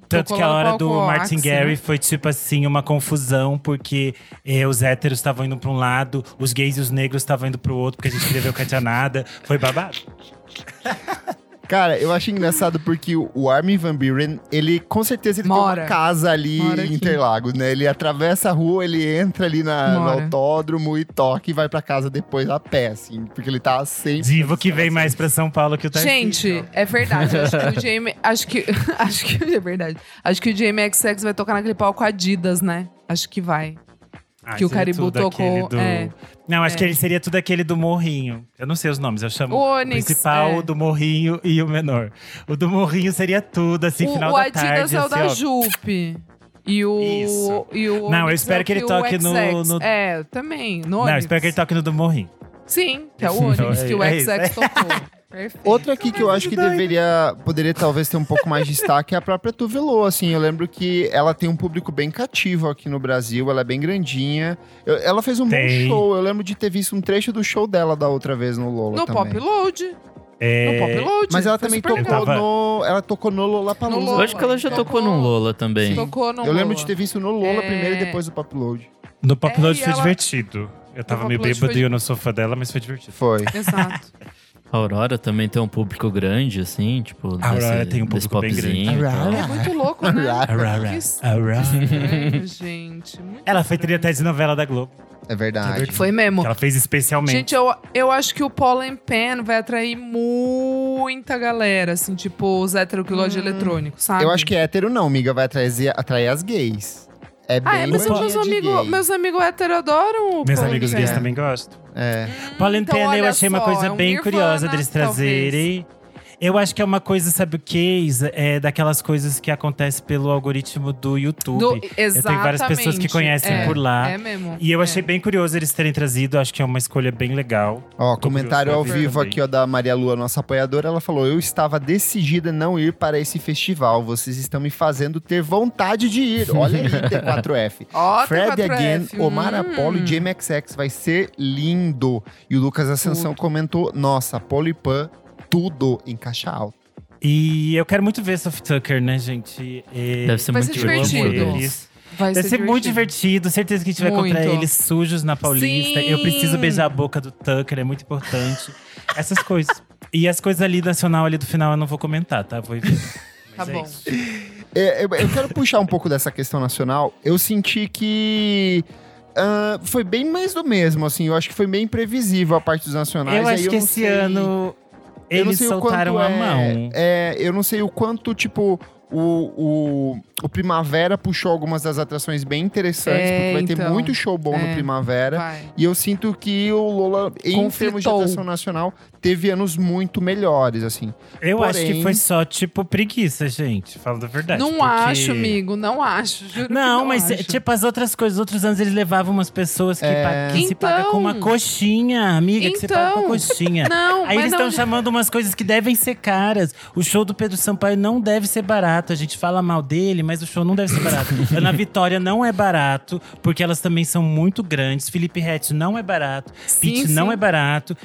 Tanto que a hora do Martin Garrix né? foi tipo assim, uma confusão, porque eh, os héteros estavam indo pra um lado, os gays e os negros estavam indo pro outro, porque a gente queria ver o Catanada. Foi babado. Cara, eu acho engraçado porque o Armin Van Buren, ele com certeza ele tem Mora. uma casa ali Mora em. Interlagos, né? Ele atravessa a rua, ele entra ali na, no autódromo e toca e vai pra casa depois a pé, assim. Porque ele tá sempre... Divo que vem mais pra São Paulo que o Tarcísio. Gente, é verdade. Acho que o Jamie. Acho que. Acho que é verdade. Acho que o Jamie XX vai tocar naquele palco Adidas, né? Acho que vai. Ah, que o aquele tocou, é. Não, acho É. que ele seria tudo aquele do Morrinho. Eu não sei os nomes, eu chamo O o Onyx, principal, é. o do Morrinho e o menor. O do Morrinho seria tudo, assim, o final o da Adidas tarde. é o assim, da ó. Jupe. E o. Isso. E o Não, eu espero é que ele o toque no- no- É, também. No Não, eu espero que ele toque no do Morrinho. Sim, que é o Onyx, que o É. XX tocou. Perfeito. Outra aqui que eu acho que deveria, poderia talvez ter um pouco mais de destaque é a própria Tuvelô, assim. Eu lembro que ela tem um público bem cativo aqui no Brasil, ela é bem grandinha. Eu- ela fez um Tem. bom show, eu lembro de ter visto um trecho do show dela da outra vez no Lola No também. Pop Load. É, No Pop Load. Mas ela também tocou tava- no. Ela tocou no Lollapalooza. No Eu Lola. acho que ela já Tocou- tocou num Lola também. Tocou no Eu lembro Lola. de ter visto no Lola É. primeiro e depois do Pop Load. No Pop É, Load foi ela- divertido. Eu tava meio bêbado foi- e eu não sou fã dela, mas foi divertido. Foi. Exato. A Aurora também tem um público grande, assim, tipo. A Aurora desse- tem um público bem grande. tal. É muito louco, né? Aurora. Que Aurora. estranho, gente. Muito Ela foi até de novela da Globo. É verdade. Foi mesmo. Que ela fez especialmente. Gente, eu, eu acho que o Pollen Pen vai atrair muita galera, assim, tipo, os héteros que gostam de eletrônico, sabe? Eu acho que hétero não, amiga, vai atrair, atrair as gays. É bem Ah, é, mas bandinha meus de amigos gay. meus amigos héteros adoram o Meus amigos gays também gostam. É. Pollen Então, eu achei uma só, coisa é um bem Nirvana, curiosa deles talvez. trazerem. Eu acho que é uma coisa, sabe o que? Isa? É daquelas coisas que acontece pelo algoritmo do YouTube. Do- Eu tenho várias pessoas que conhecem É, por lá. É mesmo. E eu é. achei bem curioso eles terem trazido, acho que é uma escolha bem legal. Ó, Tô comentário ao vivo também. aqui ó, da Maria Lua, nossa apoiadora. Ela falou: Eu estava decidida a não ir para esse festival. Vocês estão me fazendo ter vontade de ir. Olha aí, T4F. Ó, Fred T4F. Again, Omar Hum. Apollo e JMXX. Vai ser lindo. E o Lucas Ascensão comentou: Nossa, Apollo e Pan, tudo em caixa alta. E eu quero muito ver Soft Tucker, né, gente? É, Deve ser Vai muito ser eu divertido. Vai Deve ser muito divertido. Certeza que a gente vai encontrar Muito. eles sujos na Paulista. Sim. Eu preciso beijar a boca do Tucker, é muito importante. Essas coisas. E as coisas ali nacional, ali do final, eu não vou comentar, tá? Vou evitar. Tá é bom. isso. É, eu, eu quero puxar um pouco dessa questão nacional. Eu senti que. ah, foi bem mais do mesmo, assim. Eu acho que foi bem previsível a parte dos nacionais. Eu aí acho que não esse sei- ano eu eles sei o soltaram quanto a é- mão. É, eu não sei o quanto, tipo, o, o, o Primavera puxou algumas das atrações bem interessantes, É, porque vai ter então. muito show bom no É. Primavera. Vai. E eu sinto que o Lola, em termos de Conflitou. atração nacional, teve anos muito melhores, assim. Eu acho Porém- que foi só, tipo, preguiça, gente. Falando a verdade. Não porque- acho, amigo. Não acho. Juro que Não, não mas acho. tipo, as outras coisas, outros anos eles levavam umas pessoas que, É. pa- que se paga com uma Então. coxinha, amiga, que você paga com Então. uma coxinha. Não, Aí mas eles não- estão chamando umas coisas que devem ser caras. O show do Pedro Sampaio não deve ser barato. A gente fala mal dele, mas o show não deve ser barato. Ana Vitória não é barato, porque elas também são muito grandes. Felipe Rett não é barato. Pete não é barato.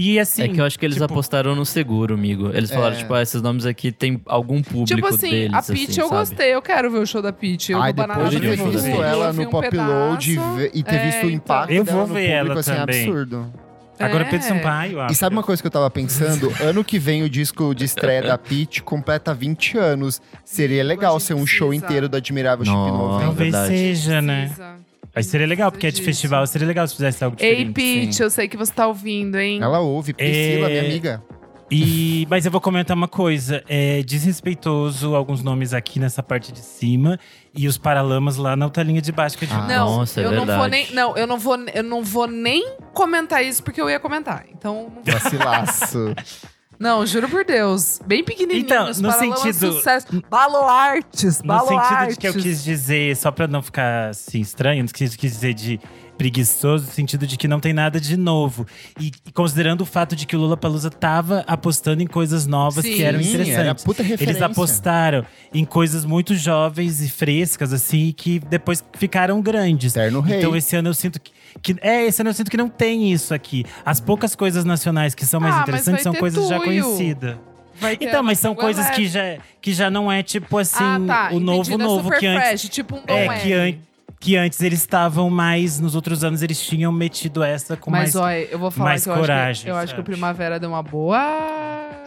E assim. É que eu acho que eles tipo, apostaram no seguro, amigo. Eles falaram, É. tipo, ah, esses nomes aqui tem algum público Tipo assim, deles, a Peach assim, eu sabe? gostei. Eu quero ver o show da Peach. Eu Ai, depois de ter visto ela no um Pop Load e ter É, visto o então. impacto Eu dela vou no ver público, ela assim, também. absurdo. Agora É. Pedro Sampaio. ah, E sabe uma coisa que eu tava pensando? ano que vem o disco de estreia da Peach completa 20 anos. Seria legal ser um show inteiro do Admirável Chip. Novo. Talvez verdade. seja, né? Precisa. Aí seria legal, porque é de festival. Seria legal se fizesse algo Ei, diferente. Peach, eu sei que você tá ouvindo, hein? Ela ouve, Priscila, É. minha amiga. E, mas eu vou comentar uma coisa. É desrespeitoso alguns nomes aqui nessa parte de cima e os paralamas lá na outra linha de baixo que a gente Ah, Não, Nossa, é eu não vou verdade. nem. Não, eu não vou, eu não vou nem comentar isso porque eu ia comentar. Então, não. Vacilaço. Não, juro por Deus. Bem pequenininho. Então, no sentido- Sucesso. Baluartes, No sentido de que eu quis dizer, só pra não ficar assim estranho, não quis, quis dizer de preguiçoso, no sentido de que não tem nada de novo. E, e considerando o fato de que o Lula Palusa tava apostando em coisas novas que Sim. eram Sim, era interessantes. puta referência. Eles apostaram em coisas muito jovens e frescas, assim, que depois ficaram grandes. Terno Rei. Então esse ano eu sinto que, que. É, esse ano eu sinto que não tem isso aqui. As poucas coisas nacionais que são mais Ah, interessantes são coisas já conhecidas. Vai ter Então, mas são coisas que já, que já não é tipo assim, ah, tá. o novo Entendi, novo Super que antes. Fresh, tipo um É, que, an que antes eles estavam mais. Nos outros anos eles tinham metido essa com Mas mais. olha, eu vou falar mais que eu acho que, coragem, eu acho que o sabe? Primavera deu uma boa.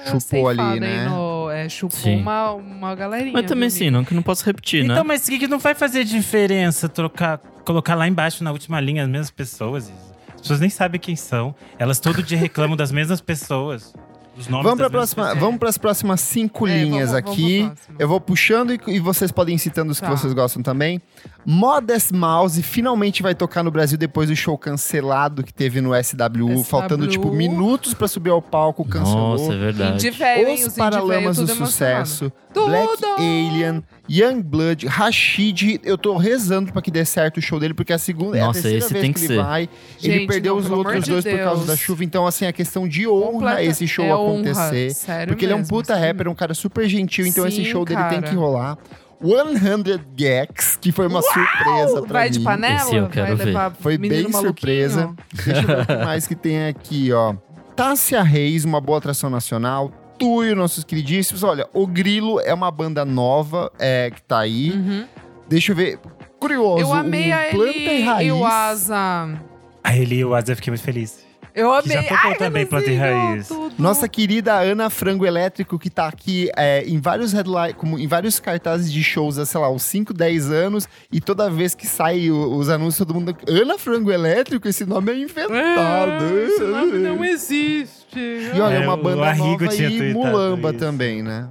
Chupou ali, né? No, é, chupou Sim. uma, uma galerinha. Mas também sim, não que não posso repetir, Então, né? mas o que, que não vai fazer diferença trocar, colocar lá embaixo na última linha as mesmas pessoas? As pessoas nem sabem quem são. Elas todo dia reclamam das mesmas pessoas. Os nomes Vamos para próxima, vamos para as próximas cinco É, linhas vamos- vamos aqui. próxima. eu vou puxando e, e vocês podem ir citando os Tá. que vocês gostam também. Modest Mouse finalmente vai tocar no Brasil depois do show cancelado que teve no SWU, SWU. faltando tipo minutos para subir ao palco, cancelou. Nossa, é verdade. Indie? Os Os Paralamas do Sucesso, Tudo! Black Alien, Youngblood, Rashid. Eu tô rezando pra que dê certo o show dele, porque é a segunda é a Nossa, terceira esse vez tem que, que ele ser. vai. ele Gente, perdeu não, os outros dois por causa Deus. da chuva. Então, assim, é questão de honra Completa- esse show é honra, acontecer. sério porque ele é um mesmo, puta sério rapper, um cara super gentil, então esse Sim, show dele tem cara. que rolar. 100 Gags, que foi uma surpresa pra Vai mim. de panela? Esse eu quero vai ver. levar Foi bem maluquinho? surpresa. Deixa eu ver o que mais que tem aqui, ó. Tássia Reis, uma boa atração nacional. Tuyo, nossos queridíssimos. Olha, o Grilo é uma banda nova é, que tá aí. Uhum. Deixa eu ver. Curioso. Eu amei o a Planta e Eli Raiz. e o Asa. A Eli e o Asa, eu fiquei muito feliz. Eu Que amei. já tocou Ai, também, Planta Raiz. tudo. Nossa querida Ana Frango Elétrico, que tá aqui é, em vários headline, como em vários cartazes de shows há, sei lá, uns 5, 10 anos, e toda vez que sai o- os anúncios, todo mundo. Ana Frango Elétrico, esse nome é inventado. É, esse nome não existe. E olha, É, uma banda nova e Mulamba isso. também, né?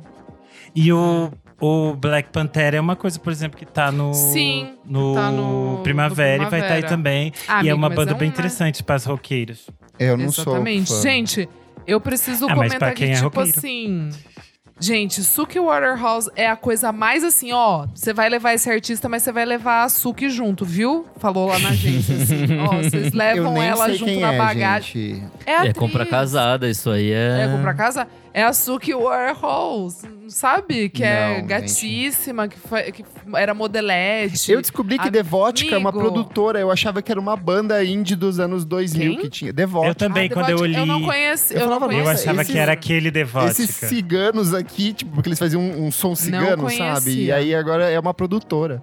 E o, o Black Panther é uma coisa, por exemplo, que tá no, Sim, no, tá no- Primavera, no e vai estar aí Primavera. também. Ah, e é amigo, uma mas banda é um, bem né? interessante para as roqueiras. Eu não Exatamente. sou. fã. Gente, Eu preciso Ah, comentar quem é tipo roqueiro. assim. Gente, Suki Waterhouse é a coisa mais assim, ó. Você vai levar esse artista, mas você vai levar a Suki junto, viu? Falou lá na agência, assim. ó, vocês Eu levam nem ela sei junto quem na é, bagagem. gente. É, a É compra atriz. casada, isso aí é. É comprar casa? É a Suki Waterhouse, sabe? Que é Não, gente. gatíssima, que, foi, que era modelete. Eu descobri que Devotica é uma produtora. Eu achava que era uma banda indie dos anos 2000 Quem? que tinha. Devotica. Eu também, Ah, quando eu Devote- li. Eu não conheço. Eu Eu, não falava. Eu achava esses- que era aquele Devotica. Esses ciganos aqui, tipo, porque eles faziam um, um som cigano, sabe? conhecia. E aí agora é uma produtora.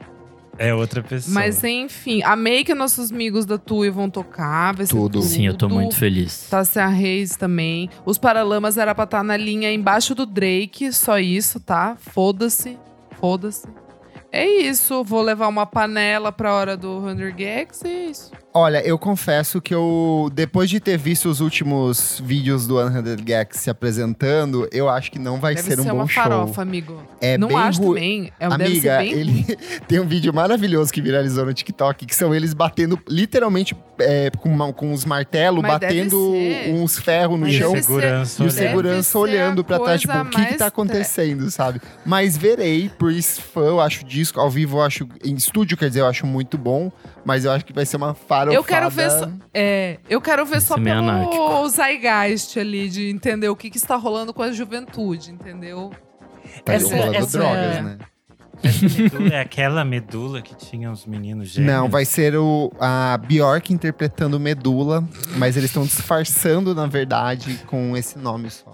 É outra pessoa. Mas enfim, amei que nossos amigos da Tui vão tocar. Vai ser Tudo. Sim, eu tô muito feliz. Tássia Reis também. Os Paralamas era pra estar na linha embaixo do Drake, só isso, tá? Foda-se. Foda-se. É isso, vou levar uma panela pra hora do 100 Gags e é isso. Olha, eu confesso que eu, depois de ter visto os últimos vídeos do 100 Gex se apresentando, eu acho que não vai Deve ser um ser bom uma show. farofa, amigo. É não bem acho ru- também. É, deve ser Amiga, bem ele tem um vídeo maravilhoso que viralizou no TikTok, que são eles batendo, literalmente, é, com, uma- com os martelos, batendo uns ferros no Mas chão. segurança E o olhando. segurança olhando pra trás, tipo, o que que tá acontecendo, sabe? Mas verei, por isso fã, eu acho disco, ao vivo eu acho, em estúdio, quer dizer, eu acho muito bom, mas eu acho que vai ser uma farofada. Eu quero ver só, é, eu quero ver só meio pelo anárquico. zeitgeist ali, de entender o que, que está rolando com a juventude, entendeu? Tá Essa- rolando essa- drogas, né? Essa medula é aquela medula que tinha os meninos gêmeos. Não, vai ser o, a Bjork interpretando Medula, mas eles estão disfarçando, na verdade, com esse nome só.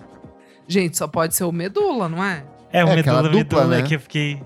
Gente, só pode ser o Medula, não é? É, o É, aquela medula, dupla, medula né? que eu fiquei.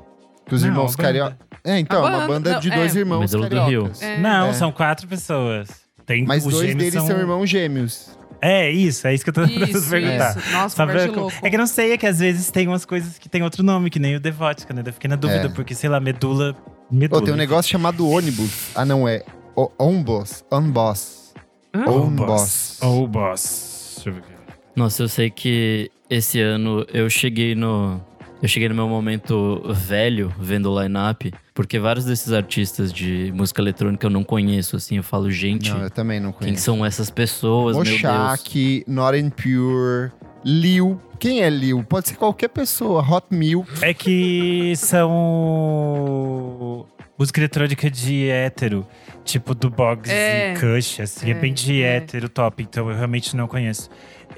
Que os Não, irmãos carioca. É, então, A uma banda- banda de não, dois é. irmãos Medula do Rio. cariocas. É. Não, É. são quatro pessoas. Tem, Mas os dois gêmeos deles são... irmãos gêmeos. É, isso, é isso que eu tô tentando Isso, perguntar. isso. Nossa, Sabe conversa de como- louco. É que eu não sei, é que às vezes tem umas coisas que tem outro nome, que nem o Devotica, né? Eu fiquei na dúvida, É. porque, sei lá, medula. Ô, medula. tem um negócio chamado ônibus. Ah, não, é o- Onboss. Onboss. Hã? Onboss. Ou boss. Deixa eu ver aqui. Nossa, eu sei que esse ano eu cheguei no. Eu cheguei no meu momento velho vendo o line-up, porque vários desses artistas de música eletrônica eu não conheço, assim. Eu falo, gente, Não, eu também não quem conheço. são essas pessoas, meu Deus? Moshak, Not Impure, Lil. Quem é Lil? Pode ser qualquer pessoa. Hot Milk. É que são música eletrônica de hétero, tipo do Boggs É. e Kush, assim, é, É, bem de é. hétero top, então eu realmente não conheço.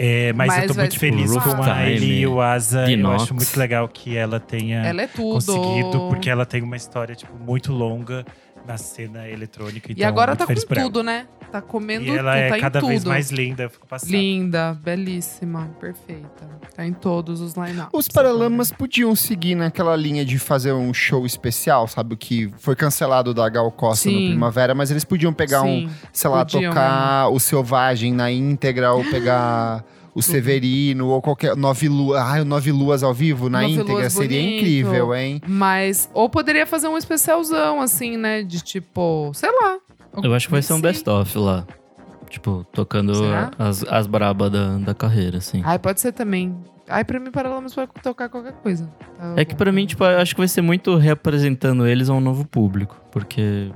É, mas, Mas eu tô muito feliz com a Hailey e o Asa. Eu acho muito legal que ela tenha Ela é tudo. conseguido, porque ela tem uma história tipo, muito longa na cena eletrônica. E Então, agora muito tá com tudo, né? Tá comendo E ela tudo, é tá cada vez mais linda, eu fico passando. Linda, belíssima, perfeita. Tá em todos os line-ups. Os Paralamas podiam seguir naquela linha de fazer um show especial, sabe? O que foi cancelado da Gal Costa no Sim. Primavera, mas eles podiam pegar um, Sim. sei lá, podiam tocar o Selvagem na íntegra, ou pegar o Severino, ou qualquer. Nove Luas. Ah, o Nove Luas ao vivo na Nove íntegra Luas seria bonito. incrível, hein? Mas, ou poderia fazer um especialzão, assim, né? De tipo, sei lá. Eu acho que vai ser um Sim. best-of lá. Tipo, tocando Será? as, as brabas da, da carreira, assim. Ai, pode ser também. Ai, pra mim, Paralamas pode tocar qualquer coisa. Tá É que bom. pra mim, tipo, eu acho que vai ser muito representando eles a um novo público. Porque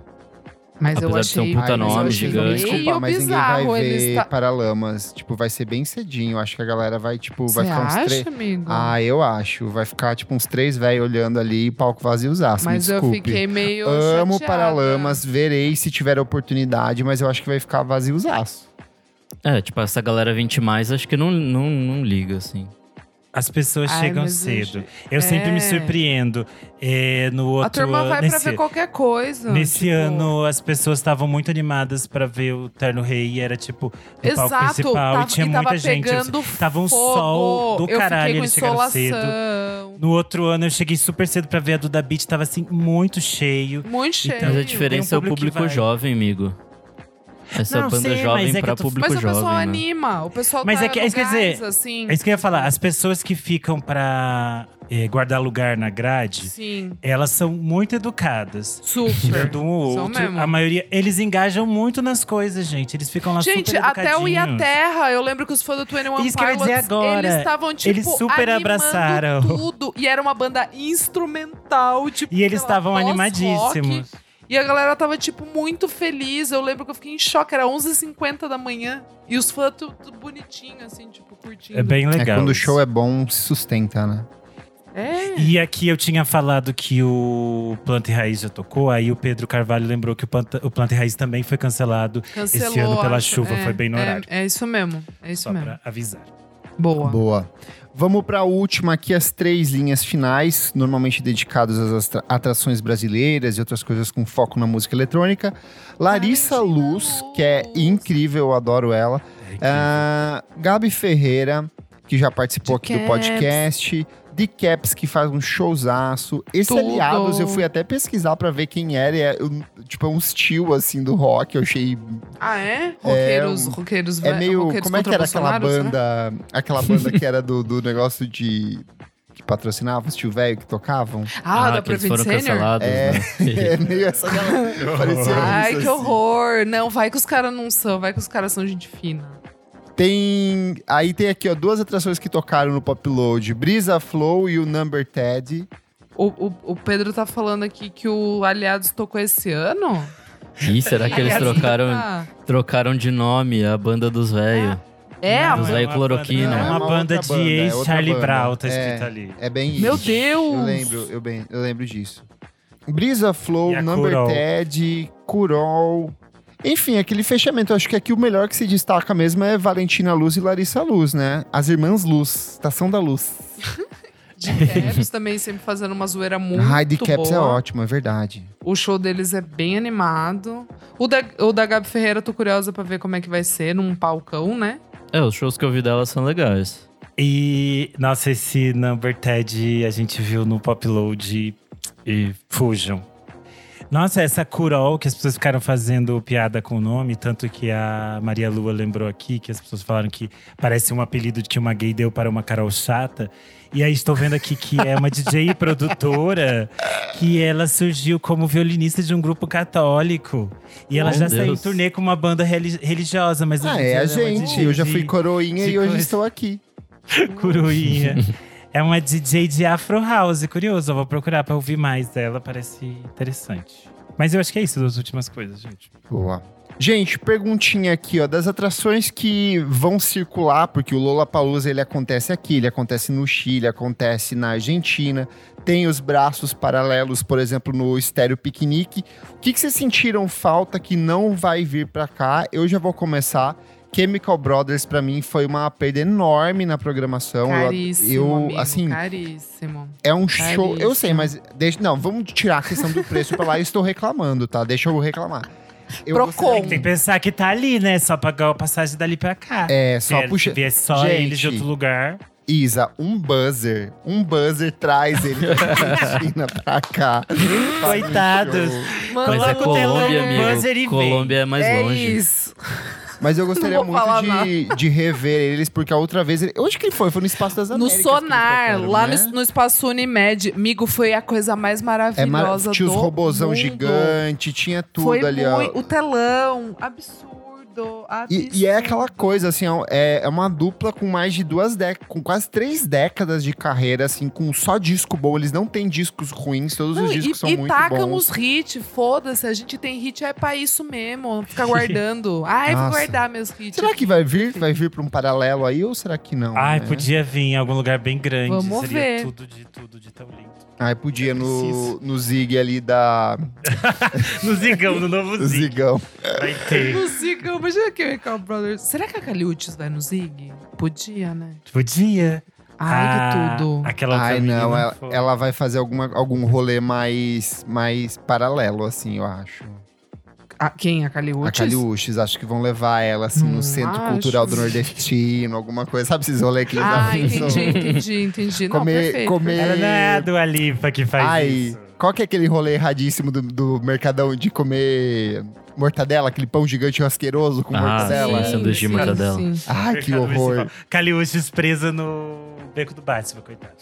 Mas eu apesar de ser um achei, puta Ai, mas eu nome, achei- gigante. Desculpa, mas ninguém vai ver tá- Paralamas. Tipo, vai ser bem cedinho. Acho que a galera vai, tipo, vai Você ficar uns três. amigo? Ah, eu acho. Vai ficar, tipo, uns três velhos olhando ali e palco vaziozaço. Mas me eu fiquei meio Amo chateada. Paralamas, verei se tiver oportunidade, mas eu acho que vai ficar vaziozaço. É, tipo, essa galera 20 mais, acho que não, não, não liga, assim. As pessoas Ai, chegam eu cedo. Eu sempre me É. surpreendo. É, no outro A turma vai nesse, pra ver qualquer coisa. Nesse tipo- ano, as pessoas estavam muito animadas pra ver o Terno Rei. E era tipo, no palco Exato, principal. tava, e tinha e muita gente. pegando Tava um fogo. sol do eu caralho, eles chegaram cedo. No outro ano, eu cheguei super cedo pra ver a Duda Beat. Tava assim, muito cheio. Muito cheio. Então, Mas a diferença um é o público jovem, amigo. Essa Não, banda sei, jovem mas é que pra eu tô- público Mas o pessoal jovem, né? anima. O pessoal Mas tá é que- é isso que dizer, assim. É isso que eu ia falar. As pessoas que ficam pra é, guardar lugar na grade, Sim. elas são muito educadas. Super. Tirando um ou outro, mesmo. a maioria, eles engajam muito nas coisas, gente. Eles ficam lá Gente, super até o Ia educadinhos. Terra, eu lembro que os fãs do 21 Isso que eu ia Pilots, dizer agora. eles estavam, tipo, Eles super animando abraçaram. tudo. E era uma banda instrumental, tipo, E eles estavam animadíssimos. E a galera tava, tipo, muito feliz. Eu lembro que eu fiquei em choque. Era 11h50 da manhã. E os fãs tudo, tudo bonitinho, assim, tipo, curtindo. É bem É legal. quando o show é bom, se sustenta, né? É. E aqui eu tinha falado que o Planta e Raiz já tocou, aí o Pedro Carvalho lembrou que o Planta, o Planta e Raiz também foi cancelado. Cancelou. esse ano pela acho. chuva, É, foi bem no é- horário. É, isso mesmo. É isso Só mesmo. pra avisar. Boa. Boa. Vamos para a última aqui, as três linhas finais, normalmente dedicadas às atrações brasileiras e outras coisas com foco na música eletrônica. Larissa Luz, que é incrível, eu adoro ela. É incrível. Ah, Gabi Ferreira, que já participou De aqui do podcast. De Caps, que faz um showzaço. Esse Tudo. Aliados, eu fui até pesquisar pra ver quem era. É, um- tipo, é um estilo, assim, do rock. Eu achei Ah, é? Roqueiros, um- roqueiros, É meio. roqueiros Como é que era aquela será? banda. Aquela banda que era do, do negócio de. que patrocinava os tio velho que tocavam? Ah, da que eles Prevent foram Senior? cancelados, É. né? É meio essa galera. Parecia Ai, isso, que assim. horror. Não, vai que os caras não são. Vai que os caras são gente fina. Tem. Aí tem aqui, ó, duas atrações que tocaram no Pop Load: Brisa Flow e o Number Ted. O, o, o Pedro tá falando aqui que o Aliados tocou esse ano? Ih, será que eles trocaram, tá- trocaram de nome a banda dos velhos? É, a Dos velho uma cloroquina. banda- É É uma uma banda outra de banda, é outra ex-Charlie banda. Brown, tá É. escrito ali. É bem Meu isso. Deus! Eu lembro, eu, bem, eu lembro disso. Brisa Flow, E a Number Curol. Ted, Curol. Enfim, aquele fechamento. Eu acho que aqui o melhor que se destaca mesmo é Valentina Luz e Larissa Luz, né? As irmãs Luz, Estação da Luz. de Caps também sempre fazendo uma zoeira muito Ai, de Caps boa. é ótimo, é verdade. O show deles é bem animado. O da, o da Gabi Ferreira, tô curiosa pra ver como é que vai ser num palcão, né? É, os shows que eu vi dela são legais. E, nossa, esse Number Ted a gente viu no Popload e fujam. Nossa, essa Curol, que as pessoas ficaram fazendo piada com o nome, tanto que a Maria Lua lembrou aqui, que as pessoas falaram que parece um apelido que uma gay deu para uma Carol chata. E aí estou vendo aqui que é uma DJ e produtora, que ela surgiu como violinista de um grupo católico. E ela Meu já saiu em Deus. turnê com uma banda reli- religiosa, mas Ah, é a uma gente. DJ Eu já fui coroinha e hoje coisa. estou aqui. Coroinha. É uma DJ de Afro House. Curioso, eu vou procurar pra ouvir mais dela. Parece interessante. Mas eu acho que é isso das últimas coisas, gente. Boa. Gente, perguntinha aqui, ó, das atrações que vão circular, porque o Lollapalooza ele acontece aqui, ele acontece no Chile, acontece na Argentina, tem os braços paralelos, por exemplo, no Estéreo Piquenique. O que, que vocês sentiram falta que não vai vir pra cá? Eu já vou começar. Chemical Brothers pra mim foi uma perda enorme na programação. Eu- Caríssimo, eu, amigo, assim, caríssimo. é um show. Eu Caríssimo. sei, mas deixa, não, vamos tirar a questão do preço pra lá. Eu estou reclamando, tá? Deixa eu reclamar. Eu Procon. Tem que pensar que tá ali, né? Só pagar a passagem dali pra cá. É, só Vier- puxa. Se vier só Gente. eles de outro lugar. Isa, um buzzer. Um buzzer traz ele da Argentina pra cá. Coitados. Mano, Mas é Coloca o telão Colômbia, no buzzer e vem. amigo. Colômbia é mais é longe. isso. Mas eu gostaria muito de, de rever eles, porque a outra vez. Ele... Onde que ele foi? Foi no Espaço das No Américas. eles Sonar, tocaram, lá né? no, no espaço Unimed. Amigo, foi a coisa mais É, mar... maravilhosa Tinha os robozão mundo. gigante, tinha tudo Foi ali, ó. o telão, absurdo, absurdo. E, e é aquela coisa, assim, ó, é, é uma dupla com mais de duas décadas, com quase três décadas de carreira, assim, com só disco bom. Eles não têm discos ruins, todos Não, os e, discos são e muito tacam bons. os hits, foda-se. A gente tem hit, é pra isso mesmo. Ficar guardando. Ai, vou guardar meus hits. Será que vai vir? Vai vir pra um paralelo aí ou será que não? Ai, né? podia vir em algum lugar bem grande. Vamos Seria ver. tudo de tudo de tão lindo. Ai, podia no, Preciso. no Zig ali da. No Zigão, no novo Zig. Zigão. Vai ter. No Zig, imagina que o Cal Brothers. Será que a Caliutes vai no Zig? Podia, né? Podia. Ai, Ah, que tudo. Aquela Ai, não, menina ela, ela vai fazer alguma, algum rolê mais, mais paralelo, assim, eu acho. Ah, quem? A Caliutes? A Caliuches, acho que vão levar ela, assim, no Hum, Centro acho. Cultural do Nordestino, alguma coisa. Sabe esses rolês que eles Ah, entendi, entendi, entendi. Não, Comer- perfeito. comer- Ela não é a Dua Lipa que faz Ai, isso. qual que é aquele rolê erradíssimo do, do Mercadão de comer mortadela? Aquele pão gigante asqueroso com Ah, mortadela? sim, sanduíche de mortadela. sim. Ai, que horror. Caliuches presa no beco do Batman, coitado.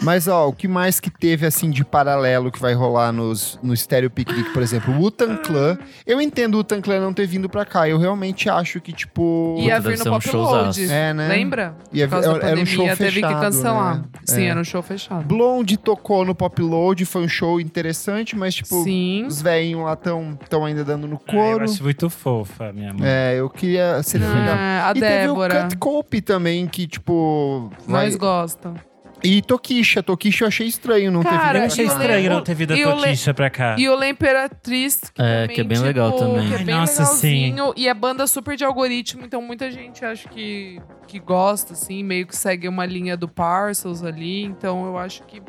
Mas, ó, o que mais que teve, assim, de paralelo que vai rolar nos, no Stereo Picnic, por exemplo? O Wutan Clan. Eu entendo o Wutan Clan não ter vindo pra cá. Eu realmente acho que, tipo... Ia vir no um Pop showzaço. Load. É, né? Lembra? Ia- Por causa da era um pandemia, show teve que fechado, cancelar. né? Sim, É. era um show fechado. Blonde tocou no Pop Load, foi um show interessante, mas, tipo, Sim. os velhinhos lá estão tão ainda dando no Ah, couro. eu acho muito fofa, minha mãe. É, eu queria. Seria legal. Ah, a e teve o Débora. Cut Cope também, que, tipo. Vai... Nós gosta. E Tokisha. Tokisha eu achei estranho não ter Cara, vindo Eu pra achei estranho não ter vindo a Toquisha pra cá. E o La Imperatriz, que É, também, que é bem tipo, legal também. Que é bem nossa, legalzinho. E é banda super de algoritmo, então muita gente acho que, que gosta, assim, meio que segue uma linha do Parcels ali. Então eu acho que,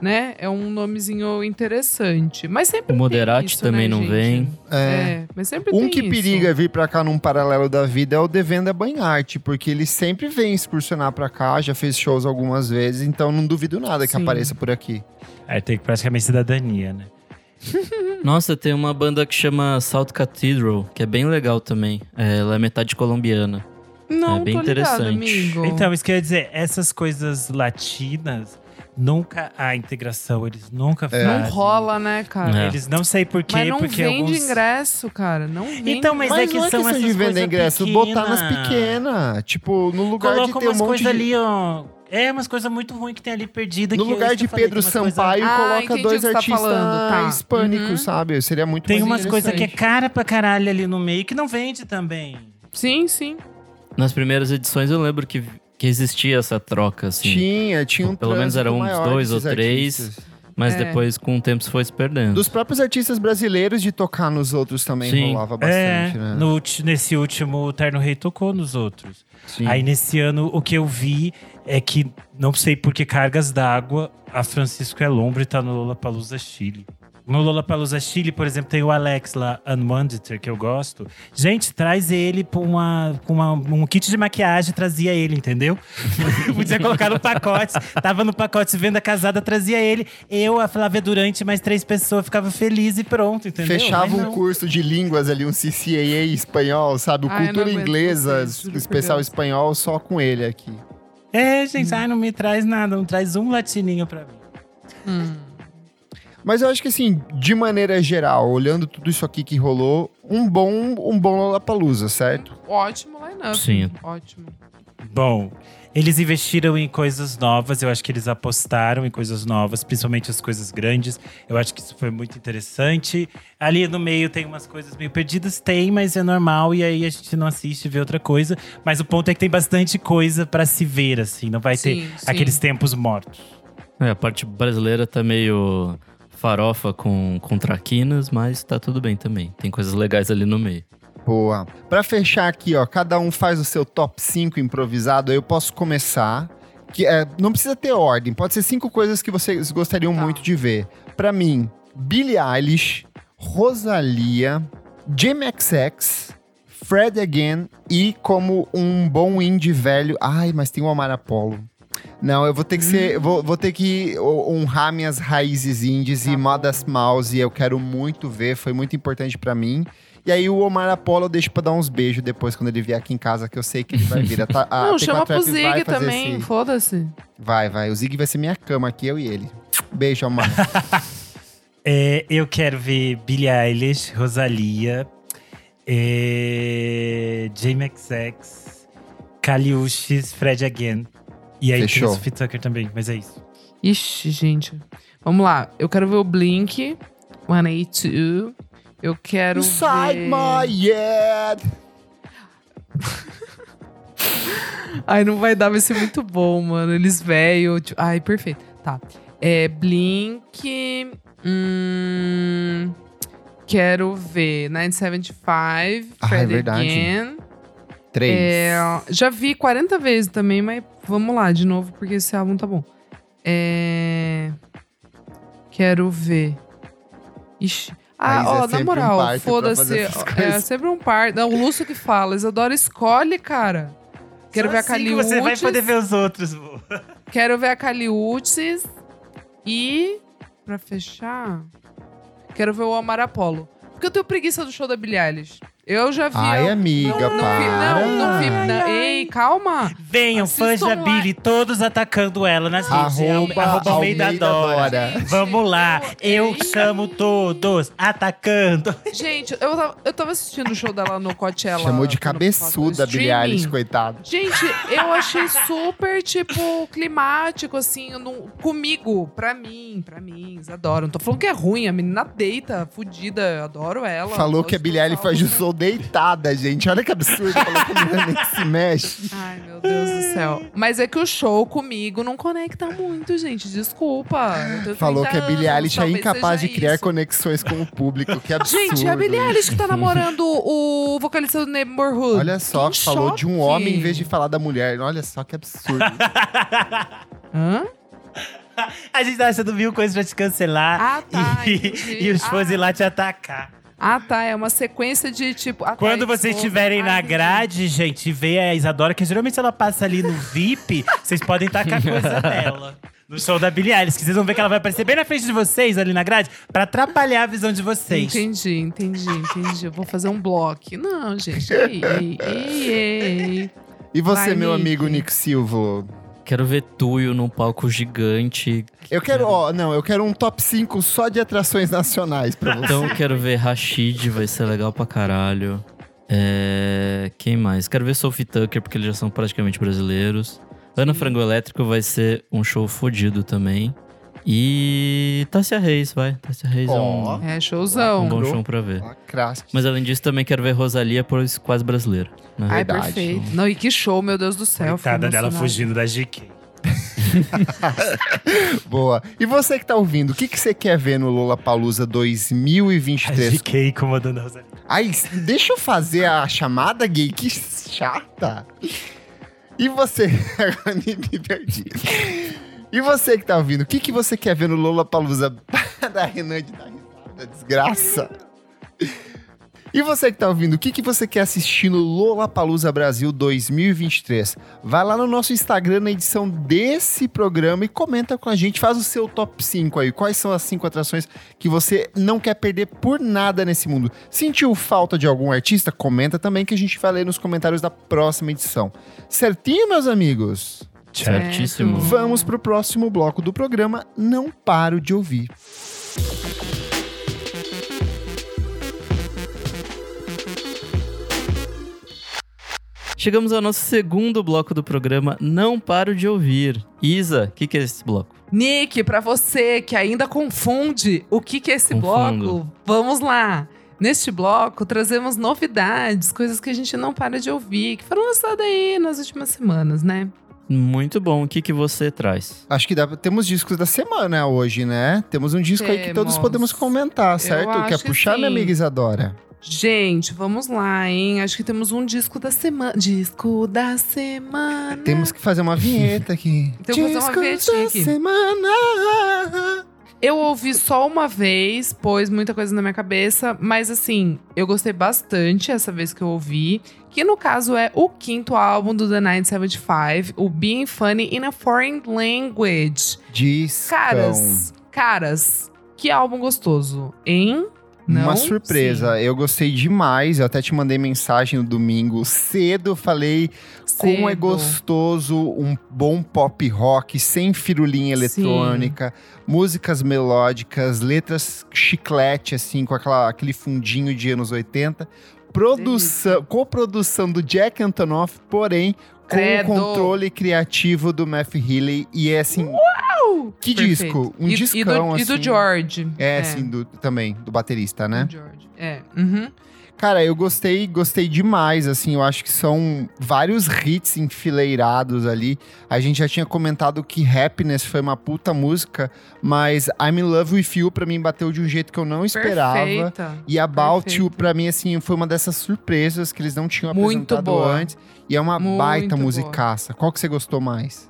né, é um nomezinho interessante. Mas sempre O Moderati tem isso, também né, não gente? vem. É. É, mas sempre Um tem que isso. periga vir pra cá num paralelo da vida é o Devenda Banharte, porque ele sempre vem excursionar pra cá, já fez shows algumas vezes, então não duvido nada que Sim. apareça por aqui. Aí tem praticamente cidadania, né? Nossa, tem uma banda que chama Salt Cathedral, que é bem legal também. É, ela é metade colombiana. Não, É bem tô ligado, interessante. amigo. Então, isso quer dizer, essas coisas latinas, nunca há integração, eles nunca fazem. não rola, né, cara? É. Eles não sei porquê, Mas não porque vende alguns... ingresso, cara. Não vende. Então, mas, Mas é que não é são essas de vender coisas ingresso, pequenas. botar nas pequenas. Tipo, no lugar Coloca de ter um umas monte coisas de... ali, ó. É, umas coisas muito ruins que tem ali perdida. No que é lugar de Pedro Sampaio, Ah, coloca dois tá artistas falando, tá. hispânicos, Uhum. sabe? Seria muito Tem mais umas coisas que é cara pra caralho ali no meio que não vende também. Sim, sim. Nas primeiras edições eu lembro que, que existia essa troca, assim. Tinha, tinha um Pelo menos era uns maior dois ou três. artistas. Mas É. depois, com o tempo, se foi se perdendo. Dos próprios artistas brasileiros de tocar nos outros também Sim. rolava bastante, é, né? no nesse último, o Terno Rei tocou nos outros. Sim. Aí nesse ano, o que eu vi é que, não sei por que cargas d'água, a Francisco Elombre tá no Lollapalooza Chile. No Lollapalooza Chile, por exemplo, tem o Alex lá, Unmonitor, que eu gosto. Gente, traz ele com, uma, uma- um kit de maquiagem, trazia ele, entendeu? Podia colocar no pacote. Tava no pacote venda casada, trazia ele. Eu, a Flávia Durante, mais três pessoas, ficava feliz e pronto, entendeu? Fechava um curso de línguas ali, um CCAA espanhol, sabe? O Ai, Cultura Inglesa, especial espanhol, só com ele aqui. É, gente, ai, não me traz nada, não traz um latininho pra mim. Mas eu acho que assim, de maneira geral, olhando tudo isso aqui que rolou, um bom, um bom Lollapalooza, certo? Ótimo line-up. Sim. Ótimo. Bom, eles investiram em coisas novas, eu acho que eles apostaram em coisas novas, principalmente as coisas grandes. Eu acho que isso foi muito interessante. Ali no meio tem umas coisas meio perdidas, tem, mas é normal e aí a gente não assiste e vê outra coisa. Mas o ponto é que tem bastante coisa pra se ver, assim, não vai Sim, ter sim. aqueles tempos mortos. É, a parte brasileira tá meio farofa com, com traquinas, mas tá tudo bem também. Tem coisas legais ali no meio. Boa. Pra fechar aqui, ó, cada um faz o seu top 5 improvisado, aí eu posso começar. Que é, não precisa ter ordem, pode ser cinco coisas que vocês gostariam Tá. muito de ver. Pra mim, Billie Eilish, Rosalia, Jamie XX, Fred Again e como um bom indie velho. Ai, mas tem o Amar Apollo. Não, eu vou ter que ser. Vou, vou ter que ho- honrar minhas raízes indies Tá e. Modest Mouse. Eu quero muito ver, foi muito importante pra mim. E aí o Omar Apollo eu deixo pra dar uns beijos depois, quando ele vier aqui em casa, que eu sei que ele vai vir. A, a não, T4 chama pro Zig também. esse- Foda-se. Vai, vai. O Zig vai ser minha cama aqui, eu e ele. Beijo, Omar. É, eu quero ver Billie Eilish, Rosalia, é, Jamie XX, Kaliushis, Fred Again. E aí Fechou. tem o Sophie Tucker também, mas é isso. Ixi, gente. Vamos lá. Eu quero ver o Blink 182. Eu quero Inside ver... my head. Ai, não vai dar, vai ser muito bom, mano. Eles velho. tipo- Ai, perfeito. Tá. É Blink. Hum, quero ver 975. Ah, é Fred verdade. Again. Três. É, já vi 40 vezes também, mas vamos lá de novo, porque esse álbum tá bom. É, Quero ver. Ixi. Ah, é ó, na sempre um moral, pra foda-se. É sempre um par. Não, o Lúcio que fala. Isadora escolhe, cara. Quero Só ver a assim que Caliutes. Você vai poder ver os outros. Quero ver a Caliutes. E, pra fechar, quero ver o Amar Apollo. Porque eu tenho preguiça do show da Billie Eilish. Eu já vi. Ai, eu- amiga, não, não vi, não, não vi. para. não. Ei, calma. Venham, fãs da. Billy, todos atacando ela nas redes. Arroba arroba Almeida Almeida Dora. Dora. Vamos lá, eu Ei. chamo todos, atacando. Gente, eu tava, eu tava assistindo o show dela no Coachella. Chamou de cabeçuda a Billie streaming. Eilish, coitado. Gente, eu achei super, tipo, climático, assim, no- comigo, pra mim, pra mim, adoro. Não tô falando que é ruim, a menina deita, fudida, adoro ela. Falou que a Billie Eilish faz o som deitada, gente. Olha que absurdo. Falou que a menina nem se mexe. Ai, meu Deus do céu. Mas é que o show comigo não conecta muito, gente. Desculpa. Falou 30 que a Billie Eilish é incapaz de criar isso. conexões com o público. Que absurdo. Gente, é a Billie Eilish que tá namorando o vocalista do Neighborhood. Olha só, Que falou de um choque. homem em vez de falar da mulher. Olha só que absurdo. Hã? A gente tá achando mil coisas pra te cancelar. Ah, tá, E, e os fãs Ah. ir lá te atacar. Ah, tá. É uma sequência de tipo. ah, tá, Quando vocês esposa. estiverem na grade, gente, vê a Isadora, que geralmente ela passa ali no VIP, vocês podem tacar coisa dela. No show da Billie Eilish, que vocês vão ver que ela vai aparecer bem na frente de vocês, ali na grade, pra atrapalhar a visão de vocês. Entendi, entendi, entendi. Eu vou fazer um bloco. Não, gente. Ei, ei, ei, ei. E você, Vai, meu Nick. amigo Nick Silva? Quero ver Tuyo num palco gigante. Eu quero, ó, não, eu quero um top 5 só de atrações nacionais pra você. Então quero ver Rashid, vai ser legal pra caralho. É... Quem mais? Quero ver Sophie Tucker, porque eles já são praticamente brasileiros. Ana Frango Elétrico vai ser um show fodido também. E Tássia Reis, vai. Tássia Reis Ó. é É um, showzão. um bom show pra ver. Lacraste. Mas além disso, também quero ver Rosalia, pois quase brasileira. né? Ai, verdade. perfeito. Não, e que show, meu Deus do céu. fiquei Coitada dela fugindo da GK. Boa. E você que tá ouvindo, o que, que você quer ver no Lollapalooza A 2023? GK incomodando a Rosalia. Ai, deixa eu fazer a chamada gay, que chata. E você... Me perdi. E você que tá ouvindo, o que, que você quer ver no Lollapalooza? da Renan de risada, desgraça. E você que tá ouvindo, o que, que você quer assistir no Lollapalooza Brasil 2023? Vai lá no nosso Instagram na edição desse programa e comenta com a gente, faz o seu top 5 aí. Quais são as cinco atrações que você não quer perder por nada nesse mundo? Sentiu falta de algum artista? Comenta também que a gente vai ler nos comentários da próxima edição. Certinho, meus amigos? Certíssimo. Vamos pro próximo bloco do programa Não Paro de Ouvir. Chegamos ao nosso segundo bloco do programa Não Paro de Ouvir. Isa, o que, que é esse bloco? Nick, pra você que ainda confunde o que, que é esse Confundo. bloco, vamos lá. Neste bloco, trazemos novidades, coisas que a gente não para de ouvir, que foram lançadas aí nas últimas semanas, né? Muito bom. O que, que você traz? Acho que dá, temos discos da semana hoje, né? Temos um disco aí que todos Temos. podemos comentar, certo? Quer que puxar, minha sim. amiga Isadora? Gente, vamos lá, hein? Acho que temos um disco da semana. Disco da semana. Temos que fazer uma vinheta aqui. Então, fazer uma vinhetinha da aqui. semana. Eu ouvi só uma vez, pôs muita coisa na minha cabeça, mas assim, eu gostei bastante essa vez que eu ouvi. Que no caso é o quinto álbum do The 975, o Being Funny in a Foreign Language. Discão. Caras, caras, que álbum gostoso, hein? Não? Uma surpresa. Eu gostei demais. Eu até te mandei mensagem no domingo cedo. Falei Sim, como é cedo. gostoso um bom pop rock sem firulinha eletrônica, músicas melódicas, letras chiclete, assim, com aquela, aquele fundinho de anos 80. Produção, coprodução do Jack Antonoff, porém, com Credo. o controle criativo do Matt Healy. E é assim. Que Perfeito. disco? Um e, discão, e do, assim. E do George. É, assim, do, também, do baterista, né? Do George. É. Uhum. Cara, eu gostei, gostei demais, assim, eu acho que são vários hits enfileirados ali. A gente já tinha comentado que Happiness foi uma puta música, mas I'm in Love With You pra mim bateu de um jeito que eu não esperava. Perfeita. E About Perfeito. You, pra mim, assim, foi uma dessas surpresas que eles não tinham Muito apresentado boa. antes. E é uma Muito baita boa. musicaça. Qual que você gostou mais?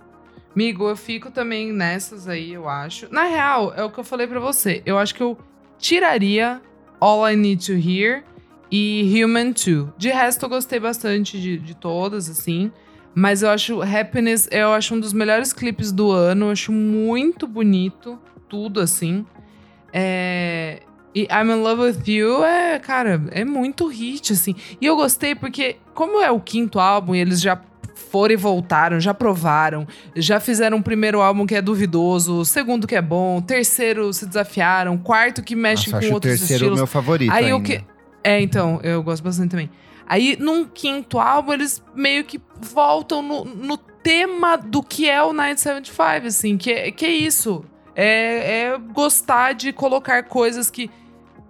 Migo, eu fico também nessas aí, eu acho. Na real, é o que eu falei pra você. Eu acho que eu tiraria All I Need to Hear e Human 2. De resto, eu gostei bastante de, de todas, assim. Mas eu acho Happiness, eu acho um dos melhores clipes do ano. Eu acho muito bonito, tudo assim. É, E I'm in Love with You é, cara, é muito hit, assim. E eu gostei porque, como é o quinto álbum e eles já foram e voltaram, já provaram, já fizeram um primeiro álbum que é duvidoso, o segundo que é bom, o terceiro se desafiaram, o quarto que mexe Nossa, com o outros terceiro o estilos. meu favorito Aí o ainda. que. É, então, eu gosto bastante também. Aí, num quinto álbum, eles meio que voltam no, no tema do que é o 975, assim, que, é- que é isso. É, é gostar de colocar coisas que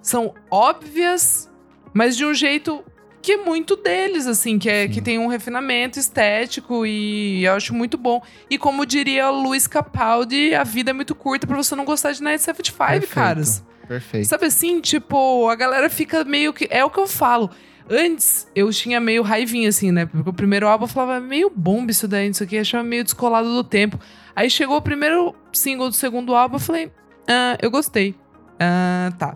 são óbvias, mas de um jeito que é muito deles, assim, que, é, que tem um refinamento estético e eu acho muito bom. E como diria o Luiz Capaldi, a vida é muito curta pra você não gostar de 975, Perfeito. caras. Perfeito. Sabe assim, tipo, a galera fica meio que. É o que eu falo. Antes, eu tinha meio raivinha, assim, né? Porque o primeiro álbum eu falava meio bomba isso daí, isso aqui, achava meio descolado do tempo. Aí chegou o primeiro single do segundo álbum, eu falei, ah, eu gostei. Ah, tá.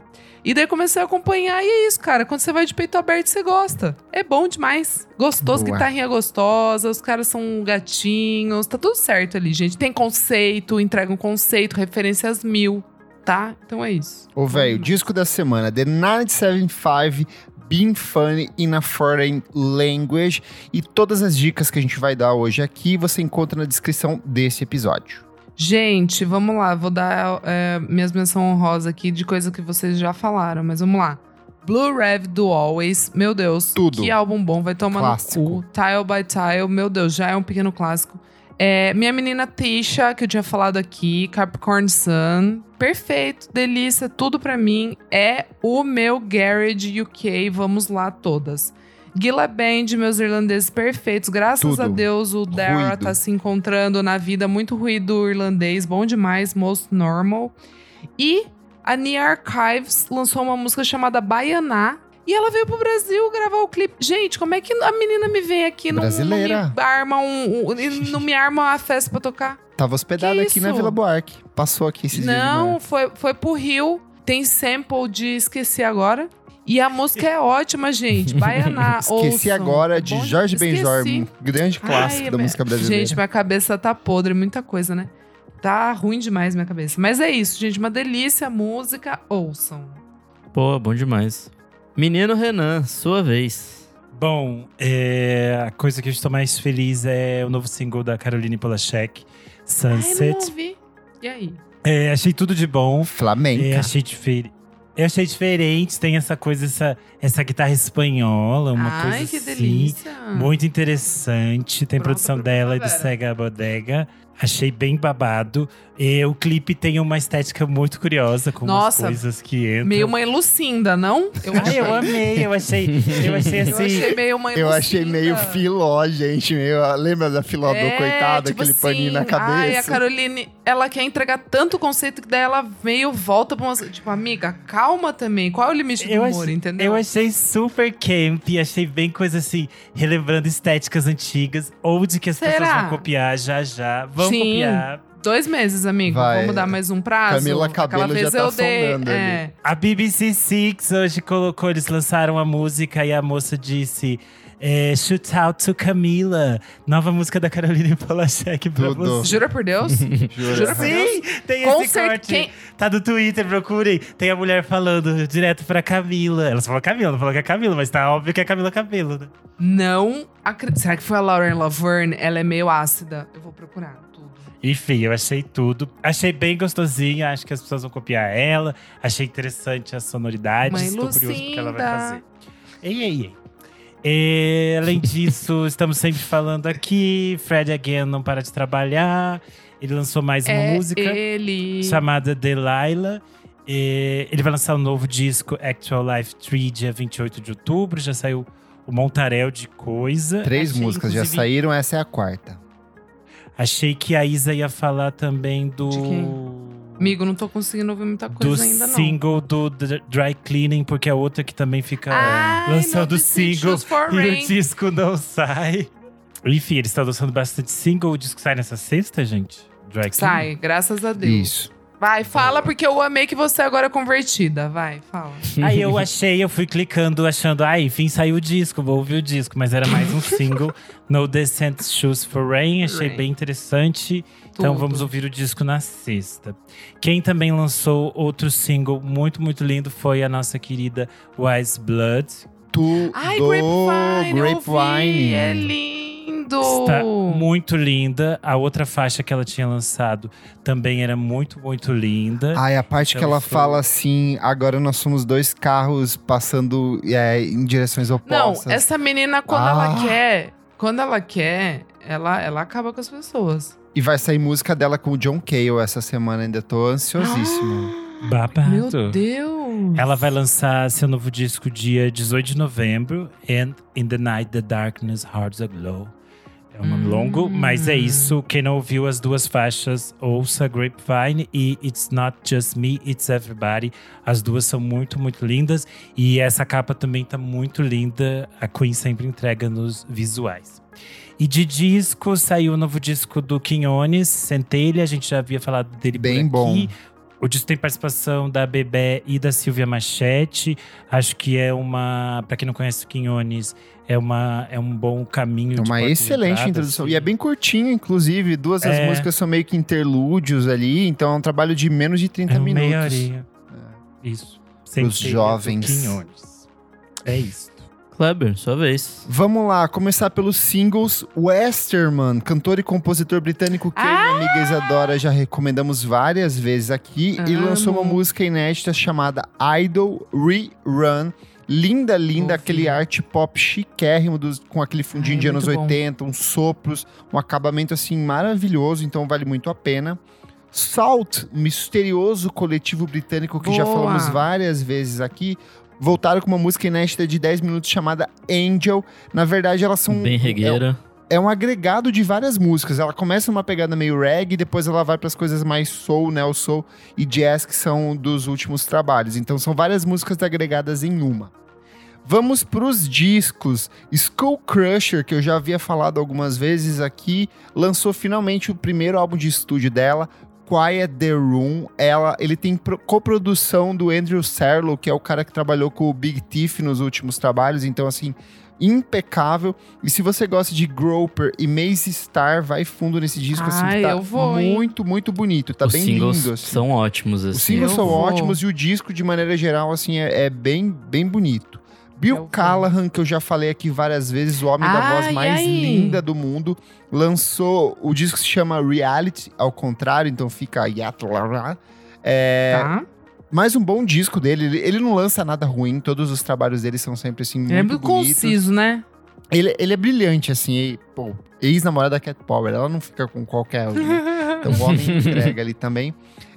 E daí comecei a acompanhar, e é isso, cara. Quando você vai de peito aberto, você gosta. É bom demais. Gostoso, Boa. guitarrinha gostosa, os caras são gatinhos, tá tudo certo ali, gente. Tem conceito, entrega um conceito, referências mil, tá? Então é isso. Ô, velho, disco da semana: The 975 Being Funny in a Foreign Language. E todas as dicas que a gente vai dar hoje aqui você encontra na descrição desse episódio. Gente, vamos lá. Vou dar é, minhas menções honrosas aqui de coisa que vocês já falaram, mas vamos lá. Blue Rev do Always, meu Deus. Tudo. Que álbum bom, vai tomar Clássico. no cu. Tile by Tile, meu Deus, já é um pequeno clássico. É, minha menina Tisha, que eu tinha falado aqui, Capricorn Sun. Perfeito, delícia, tudo pra mim. É o meu Garage UK, vamos lá todas. Gila Band, meus irlandeses perfeitos. Graças Tudo. a Deus, o Dara tá se encontrando na vida. Muito ruído irlandês, bom demais, most normal. E a Nia Archives lançou uma música chamada Baianá. E ela veio pro Brasil gravar o clipe. Gente, como é que a menina me vem aqui e não, não Brasileira. me arma um, um- não me arma uma festa pra tocar? Tava hospedada aqui na? Vila Buarque. Passou aqui esses dias de Não, foi, foi pro Rio. Tem sample de Esqueci Agora. E a música é ótima, gente. Baianá. Esqueci ouçam. agora de Bom- Jorge Benjor, um grande clássico Ai, da minha- música brasileira. Gente, minha cabeça tá podre, muita coisa, né? Tá ruim demais minha cabeça. Mas é isso, gente. Uma delícia a música. Ouçam. Pô, bom demais. Menino Renan, sua vez. Bom, é, a coisa que eu estou mais feliz é o novo single da Caroline Polachek, Ai, não Sunset. ouvi. E aí? É, achei tudo de bom. Flamenca. É, achei diferente. Eu achei diferente, tem essa coisa, essa, essa guitarra espanhola, uma Ai, coisa que assim. delícia. Muito interessante. Tem Pronta produção dela e do. Sega Bodega. Achei bem babado. E o clipe tem uma estética muito curiosa, com Nossa, umas coisas que entram. Meio mãe Lucinda, não? Eu Ai, eu amei, eu achei, eu achei Eu assim. achei meio mãe Eu achei meio filó, gente. Meio, lembra da filó do É, coitado, tipo aquele paninho na assim, Ai, a cabeça? Caroline, ela quer entregar tanto conceito que daí ela meio volta pra uma. Tipo, amiga, calma também. Qual é o limite do Eu humor, achei, entendeu? eu achei super camp, achei bem coisa assim, relembrando estéticas antigas, ou de que as Será? pessoas vão copiar já já. Vão Sim. copiar. Dois meses, amigo. Vai. Vamos dar mais um prazo. Camila Aquela vez já tá dei. sondando é. A BBC Six hoje colocou, eles lançaram a música e a moça disse. É, Shoot Out to Camila, nova música da Caroline Polachek pra Tudo. você. Jura por Deus? Jura por Deus? Sim, tem Com esse corte. quem- Tá no Twitter, procurem. Tem a mulher falando direto pra Camila. Ela só falou Camila, não falou que é Camila, mas tá óbvio que é Camila Cabelo, né? Não acredito. Será que foi a Lauren Laverne? Ela é meio ácida. Eu vou procurar. Enfim, eu achei tudo. Achei bem gostosinha, acho que as pessoas vão copiar ela. Achei interessante a sonoridade. Mãe Estou curioso pro que ela vai Lucinda. fazer. Ei, ei, ei. E, além disso, estamos sempre falando aqui. Fred Again não para de trabalhar. Ele lançou mais uma é música ele. chamada Delilah. E ele vai lançar um novo disco, Actual Life 3, dia 28 de outubro. Já saiu o Montarel de coisa. Três Achei, músicas já inclusive, saíram, essa é a quarta. Achei que a Isa ia falar também do. De quem? Amigo, não tô conseguindo ouvir muita do coisa ainda, não. single do D- Dry Cleaning, porque é outra que também fica Ai, lançando no single Decisions for e o disco não sai. Enfim, eles estão lançando bastante single. O disco sai nessa sexta, gente? Dry Cleaning? Sai, graças a Deus. Isso. Vai, fala, porque eu amei que você agora é convertida. Vai, fala. Aí eu achei, eu fui clicando, achando, ah, enfim, saiu o disco, vou ouvir o disco. Mas era mais um single, No Decent Shoes for Rain. Achei Rain. bem interessante. Então Tudo. vamos ouvir o disco na sexta. Quem também lançou outro single muito, muito lindo foi a nossa querida Wise Blood. Tu Ai, Grapevine, ouvi, Grapevine. é lindo. Está muito linda. A outra faixa que ela tinha lançado também era muito, muito linda. Ai, a parte que Ela fala assim, agora nós somos dois carros passando é, em direções Não, opostas. essa menina, quando Ah. ela quer, quando ela quer, ela, ela acaba com as pessoas. E vai sair música dela com o John Cale essa semana, ainda tô ansiosíssimo. Babado. Meu Deus. Ela vai lançar seu novo disco dia 18 de novembro, And in the Night the Darkness Hearts Aglow. É um nome Hum. longo, mas é isso. Quem não ouviu as duas faixas, ouça Grapevine e It's Not Just Me, It's Everybody. As duas são muito, muito lindas. E essa capa também tá muito linda. A Queen sempre entrega nos visuais. E de disco, saiu o novo disco do Quinones, Centelha. A gente já havia falado dele Bem por aqui. bom. O disco tem participação da Bebé e da Silvia Machete. Acho que é uma. Pra quem não conhece o Quinones, é, uma, é um bom caminho É uma excelente entrada, introdução. assim. E é bem curtinho, inclusive. Duas das É. músicas são meio que interlúdios ali. Então é um trabalho de menos de 30 é minutos. meia horinha. Isso. Centelha do jovens. Quinones. É isso. Kleber, sua vez. Vamos lá, começar pelos singles. Westerman, cantor e compositor britânico que eu e minha amiga Isadora já recomendamos várias vezes aqui. E Amo. lançou uma música inédita chamada Idol Rerun. Linda, linda, aquele art pop chiquérrimo dos- com aquele fundinho Ai, de anos muito bom. 80, uns sopros, um acabamento assim maravilhoso, então vale muito a pena. Salt, um misterioso coletivo britânico que já Boa. falamos várias vezes aqui, voltaram com uma música inédita de 10 minutos chamada Angel. Na verdade, elas são Bem regueira. é um agregado de várias músicas. Ela começa numa pegada meio reggae, depois ela vai para as coisas mais soul, neo soul e jazz que são dos últimos trabalhos. Então são várias músicas agregadas em uma. Vamos pros discos. Skull Crusher, que eu já havia falado algumas vezes aqui, lançou finalmente o primeiro álbum de estúdio dela, Quiet the Room. Ela, ele tem pro- coprodução do Andrew Serlo, que é o cara que trabalhou com o Big Thief nos últimos trabalhos. Então, assim, impecável. E se você gosta de Groper e Maze Star, vai fundo nesse disco, assim, Ai, que tá eu vou, muito, muito bonito. Tá Os bem singles lindo, assim. são ótimos, assim. Os singles Eu são vou. ótimos e o disco, de maneira geral, assim, é, é bem, bem bonito. Bill vou. Callahan, que eu já falei aqui várias vezes, o homem da Ai, voz mais ai. linda do mundo, lançou o disco que se chama Reality, ao contrário, então fica lá, lá. É, Tá? mais um bom disco dele. Ele, ele não lança nada ruim, todos os trabalhos dele são sempre assim muito É muito bonitos. conciso, né? Ele, ele é brilhante, assim, e, pô, ex-namorada da Cat Power, ela não fica com qualquer um. né? Então o homem entrega ali também.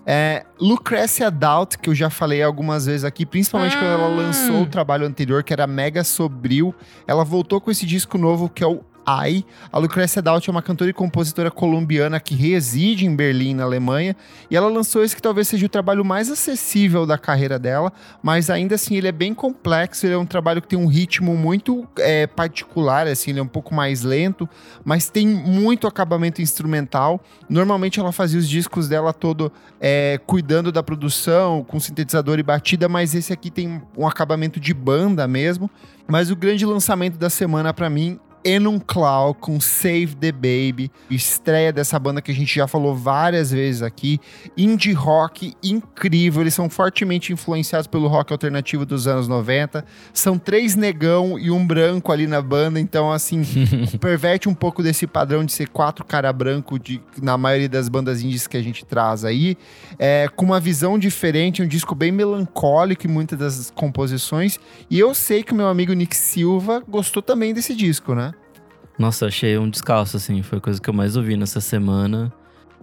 É, Lucrécia Doubt, que eu já falei algumas vezes aqui, principalmente quando ela Ah. lançou o trabalho anterior, que era mega sobril. Ela voltou com esse disco novo, que é o I. A Lucrécia Doubt é uma cantora e compositora colombiana que reside em Berlim, na Alemanha. E ela lançou esse que talvez seja o trabalho mais acessível da carreira dela, mas ainda assim ele é bem complexo. Ele é um trabalho que tem um ritmo muito é, particular, assim, ele é um pouco mais lento, mas tem muito acabamento instrumental. Normalmente ela fazia os discos dela todo é, cuidando da produção, com sintetizador e batida, mas esse aqui tem um acabamento de banda mesmo. Mas o grande lançamento da semana pra mim Enon Cloud com Save the Baby, estreia dessa banda que a gente já falou várias vezes aqui, indie rock incrível, eles são fortemente influenciados pelo rock alternativo dos anos 90, são três negão e um branco ali na banda, então assim, perverte um pouco desse padrão de ser quatro cara branco de, na maioria das bandas indies que a gente traz aí, é, com uma visão diferente, um disco bem melancólico em muitas das composições, e eu sei que o meu amigo Nick Silva gostou também desse disco, né? Nossa, achei um descalço, assim. Foi a coisa que eu mais ouvi nessa semana.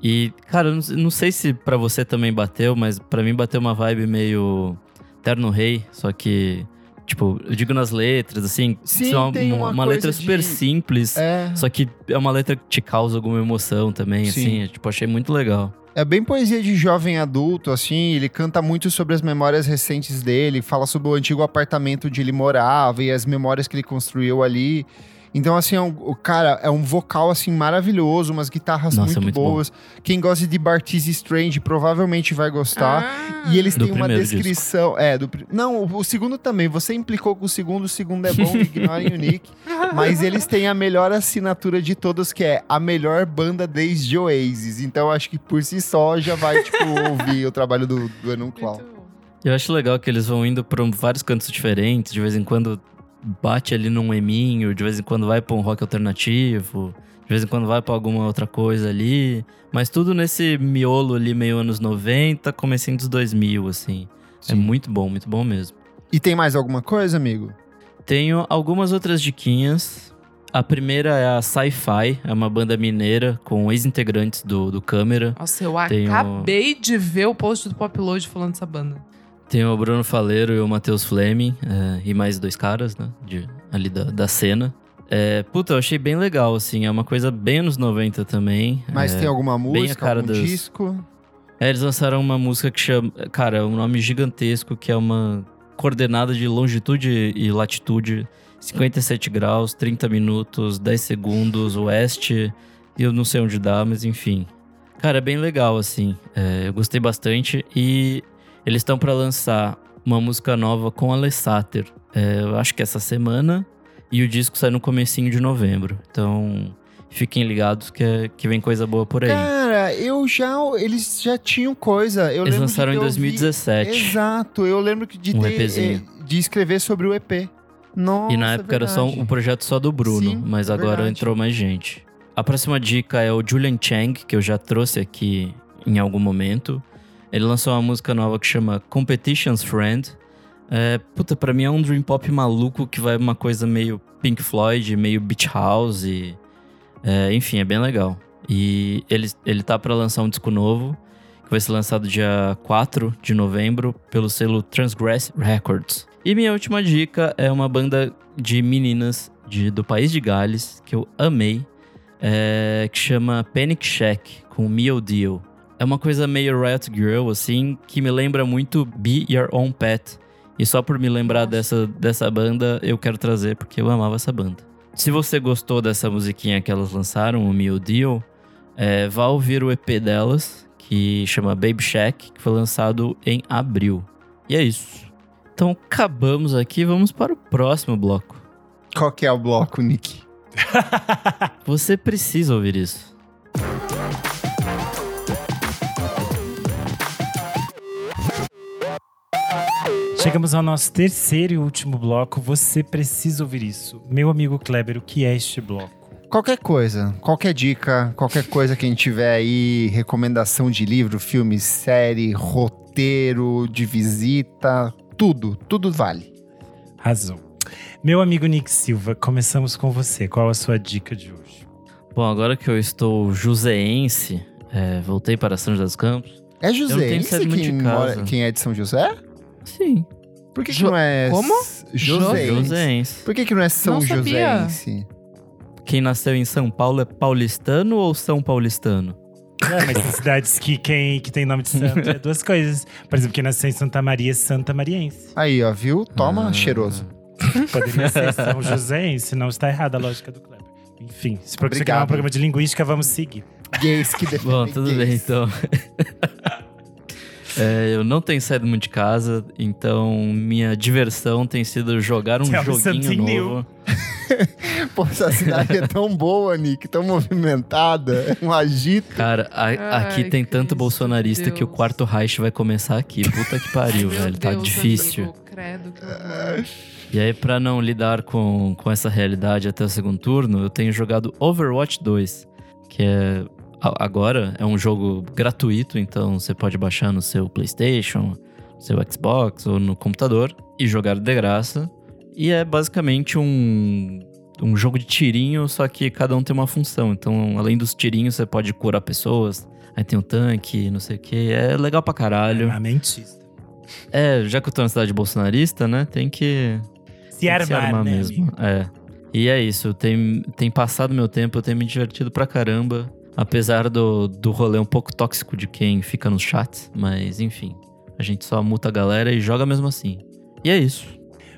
E, cara, eu não, não sei se pra você também bateu, mas pra mim bateu uma vibe meio Terno Rei, só que, tipo, eu digo nas letras, assim, Sim, uma, uma uma letra super de- simples, É. só que é uma letra que te causa alguma emoção também, Sim. assim, é, tipo, achei muito legal. É bem poesia de jovem adulto, assim. Ele canta muito sobre as memórias recentes dele, fala sobre o antigo apartamento onde ele morava e as memórias que ele construiu ali. Então, assim, é um, o cara é um vocal, assim, maravilhoso, umas guitarras Nossa, muito, muito bom. boas. Quem gosta de Bartiz Strange provavelmente vai gostar. Ah. E eles Do têm uma descrição. É, do. Não, o, o segundo também. Você implicou com o segundo, o segundo é bom, ignorem o Nick. Mas eles têm a melhor assinatura de todos, que é a melhor banda desde Oasis. Então acho que por si só já vai, tipo, ouvir o trabalho do, do Clown. Muito bom. Eu acho legal que eles vão indo um- vários cantos diferentes, de vez em quando bate ali num eminho, de vez em quando vai pra um rock alternativo, de vez em quando vai pra alguma outra coisa ali, mas tudo nesse miolo ali meio anos 90, comecinho dos 2000, assim. É Sim. muito bom, muito bom mesmo. E tem mais alguma coisa, amigo? Tenho algumas outras diquinhas. A primeira é a Sci-Fi, é uma banda mineira com ex-integrantes do, do Câmera. Nossa, eu Tem o- acabei de ver o post do Popload falando dessa banda. Tem o Bruno Faleiro e o Matheus Fleming, é, e mais dois caras, né? De, ali da, da cena. É, puta, eu achei bem legal, assim. É uma coisa bem anos 90 também. Mas é, tem alguma bem a música, cara algum das- disco? é, eles lançaram uma música que chama. Cara, é um nome gigantesco, que é uma coordenada de longitude e latitude. 57 graus, 30 minutos, 10 segundos, oeste. E eu não sei onde dá, mas enfim. Cara, é bem legal, assim. É, eu gostei bastante. E eles estão pra lançar uma música nova com a Lessater. É, eu acho que essa semana. E o disco sai no comecinho de novembro. Então, fiquem ligados que, é- que vem coisa boa por aí. Cara, eu já. Eles já tinham coisa. Eu Eles lançaram em ter ouvido- 2017. Exato, eu lembro que de Um ter, eh, de escrever sobre o EP. Nossa, E na época era só um, verdade. um projeto só do Bruno, Sim, mas é agora verdade. entrou mais gente. A próxima dica é o Julian Chang, que eu já trouxe aqui em algum momento. Ele lançou uma música nova que chama Competition's Friend. É, puta, pra mim é um dream pop maluco que vai uma coisa meio Pink Floyd, meio Beach House. e- é, enfim, é bem legal. E ele, ele tá pra lançar um disco novo, que vai ser lançado dia 4 de novembro pelo selo Transgress Records. E minha última dica é uma banda de meninas de, do país de Gales, que eu amei, é, que chama Panic Shack, com Mio Deal. É uma coisa meio Riot Girl, assim, que me lembra muito Be Your Own Pet. E só por me lembrar dessa, dessa banda, eu quero trazer, porque eu amava essa banda. Se você gostou dessa musiquinha que elas lançaram, o Mio Deal, é, vá ouvir o EP delas, que chama Baby Shack, que foi lançado em abril. E é isso. Então acabamos aqui, vamos para o próximo bloco. Qual que é o bloco, Nick? Você precisa ouvir isso. Chegamos ao nosso terceiro e último bloco. Você precisa ouvir isso. Meu amigo Kleber, o que é este bloco? Qualquer coisa, qualquer dica, qualquer coisa que a gente tiver aí, recomendação de livro, filme, série, roteiro, de visita, tudo, tudo vale. Razão. Meu amigo Nick Silva, começamos com você. Qual a sua dica de hoje? Bom, agora que eu estou joseense, é, voltei para São José dos Campos. É muito quem, mora, quem é de São José? Sim, Por que, que Jo- não é como? José? joseense. Por que, que não é São Não. Joséense? Quem nasceu em São Paulo é paulistano ou São Paulistano? É, mas tem cidades que, quem, que tem nome de santo é duas coisas. Por exemplo, quem nasceu em Santa Maria é Santa Mariense. Aí, ó, viu? Toma, Ah. cheiroso. Poderia ser São Joséense, não está errada a lógica do Kleber. Enfim, se for Obrigado. um programa de linguística, vamos seguir. Gays que defendem Bom, tudo bem, gays. então. É, eu não tenho saído muito de casa, então minha diversão tem sido jogar um Tell joguinho something new. novo. Pô, essa cidade é tão boa, Nick, tão movimentada, é um agito. Cara, a- Ai, aqui tem tanto bolsonarista que o Deus. quarto Reich vai começar aqui. Puta que pariu, velho. Tá Deus, difícil. amigo, credo, que horror. E aí, pra não lidar com, com essa realidade até o segundo turno, eu tenho jogado Overwatch 2, que é agora é um jogo gratuito, então você pode baixar no seu PlayStation, no seu Xbox ou no computador e jogar de graça. E é basicamente um, um jogo de tirinho, só que cada um tem uma função. Então, além dos tirinhos, você pode curar pessoas. Aí tem o tanque, não sei o que. É legal pra caralho. Armamentista. É, já que eu tô na cidade bolsonarista, né? Tem que Se tem que armar, né, mesmo. amigo? É. E é isso, tem, tem passado meu tempo, eu tenho me divertido pra caramba. Apesar do, do rolê um pouco tóxico de quem fica nos chats, mas enfim. A gente só muta a galera e joga mesmo assim. E é isso.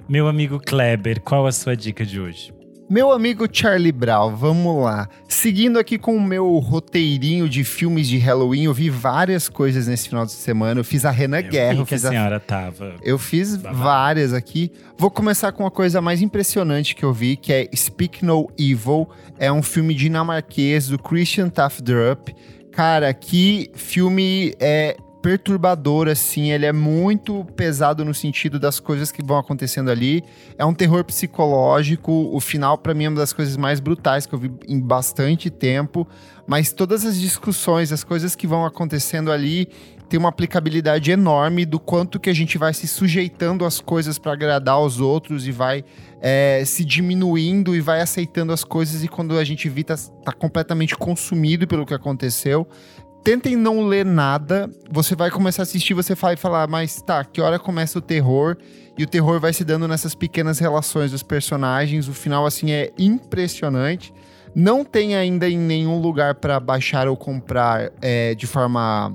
Meu amigo Kleber, qual a sua dica de hoje? Meu amigo Charlie Brown, vamos lá. Seguindo aqui com o meu roteirinho de filmes de Halloween, eu vi várias coisas nesse final de semana. Eu fiz a Renan Guerra, Eu vi que a fiz a senhora tava. eu fiz Babado. várias aqui. Vou começar com a coisa mais impressionante que eu vi, que é Speak No Evil. É um filme dinamarquês do Christian Tafdrup. Cara, que filme é perturbador, assim. Ele é muito pesado no sentido das coisas que vão acontecendo ali. É um terror psicológico. O final, pra mim, é uma das coisas mais brutais que eu vi em bastante tempo. Mas todas as discussões, as coisas que vão acontecendo ali, tem uma aplicabilidade enorme do quanto que a gente vai se sujeitando às coisas para agradar aos outros e vai é, se diminuindo e vai aceitando as coisas e quando a gente vê tá, tá completamente consumido pelo que aconteceu. Tentem não ler nada, você vai começar a assistir, você vai falar, mas tá, que hora começa o terror? E o terror vai se dando nessas pequenas relações dos personagens, o final assim é impressionante. Não tem ainda em nenhum lugar para baixar ou comprar é, de forma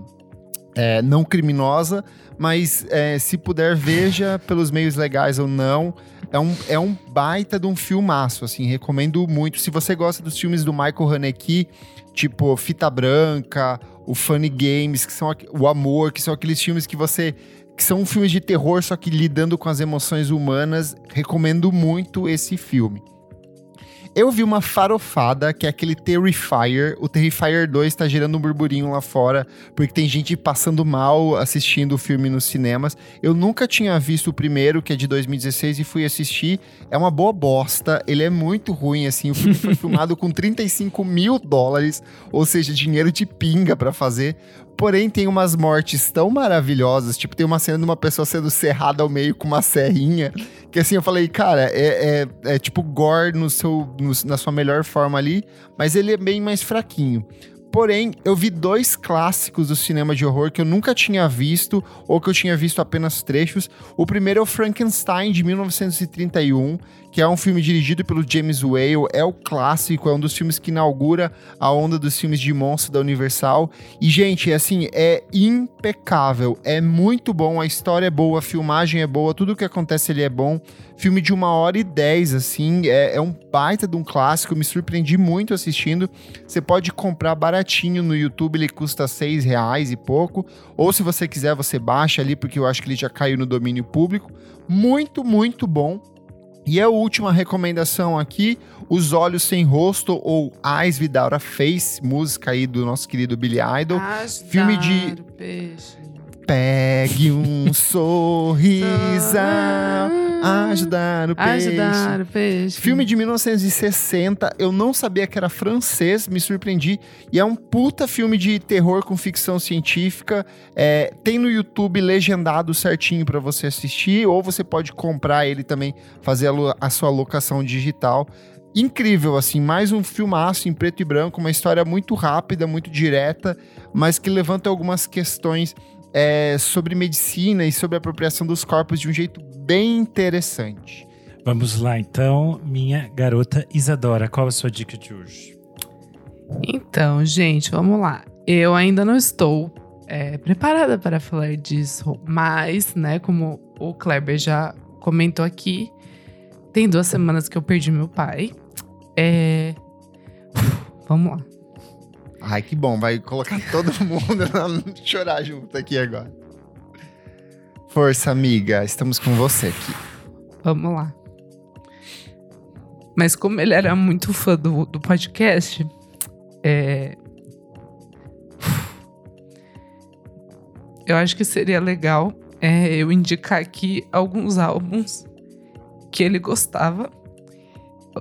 é, não criminosa, mas é, se puder, veja pelos meios legais ou não. É um, é um baita de um filmaço, assim, recomendo muito. Se você gosta dos filmes do Michael Haneke, tipo Fita Branca, o Funny Games, que são o Amor, que são aqueles filmes que você que são filmes de terror, só que lidando com as emoções humanas, recomendo muito esse filme. Eu vi uma farofada, que é aquele Terrifier. O Terrifier 2 tá gerando um burburinho lá fora, porque tem gente passando mal assistindo o filme nos cinemas. Eu nunca tinha visto o primeiro, que é de 2016, e fui assistir. É uma boa bosta, ele é muito ruim, assim. O filme foi filmado com 35 mil dólares, ou seja, dinheiro de pinga pra fazer. Porém, tem umas mortes tão maravilhosas. Tipo, tem uma cena de uma pessoa sendo serrada ao meio com uma serrinha. Que assim, eu falei, cara, é, é, é tipo gore no seu, no- na sua melhor forma ali. Mas ele é bem mais fraquinho. Porém, eu vi dois clássicos do cinema de horror que eu nunca tinha visto ou que eu tinha visto apenas trechos. O primeiro é o Frankenstein, de 1931, que é um filme dirigido pelo James Whale. É o clássico, é um dos filmes que inaugura a onda dos filmes de monstro da Universal. E, gente, assim, é impecável. É muito bom, a história é boa, a filmagem é boa, tudo que acontece ali é bom. Filme de uma hora e dez, assim, é, é um baita de um clássico. Me surpreendi muito assistindo. Você pode comprar baratinho no YouTube, ele custa seis reais e pouco. Ou se você quiser, você baixa ali, porque eu acho que ele já caiu no domínio público. Muito, muito bom. E a última recomendação aqui, Os Olhos Sem Rosto, ou Eyes Without a Face, música aí do nosso querido Billy Idol. filme de- peixe. Pegue um sorriso, ajudar o peixe. Ajudar o peixe. Filme de 1960, eu não sabia que era francês, me surpreendi. E é um puta filme de terror com ficção científica. É, tem no YouTube legendado certinho pra você assistir, ou você pode comprar ele também, fazer a, a sua locação digital. Incrível, assim, mais um filmaço em preto e branco, uma história muito rápida, muito direta, mas que levanta algumas questões é, sobre medicina e sobre a apropriação dos corpos de um jeito bem interessante. Vamos lá, então, minha garota Isadora, qual a sua dica de hoje? Então, gente, vamos lá. Eu ainda não estou é, preparada para falar disso, mas, né, como o Kleber já comentou aqui, tem duas semanas que eu perdi meu pai. É. Vamos lá. Ai, que bom, vai colocar todo mundo a chorar junto aqui agora. Força, amiga, estamos com você aqui. Vamos lá. Mas como ele era muito fã do, do podcast, é... eu acho que seria legal é, eu indicar aqui alguns álbuns que ele gostava,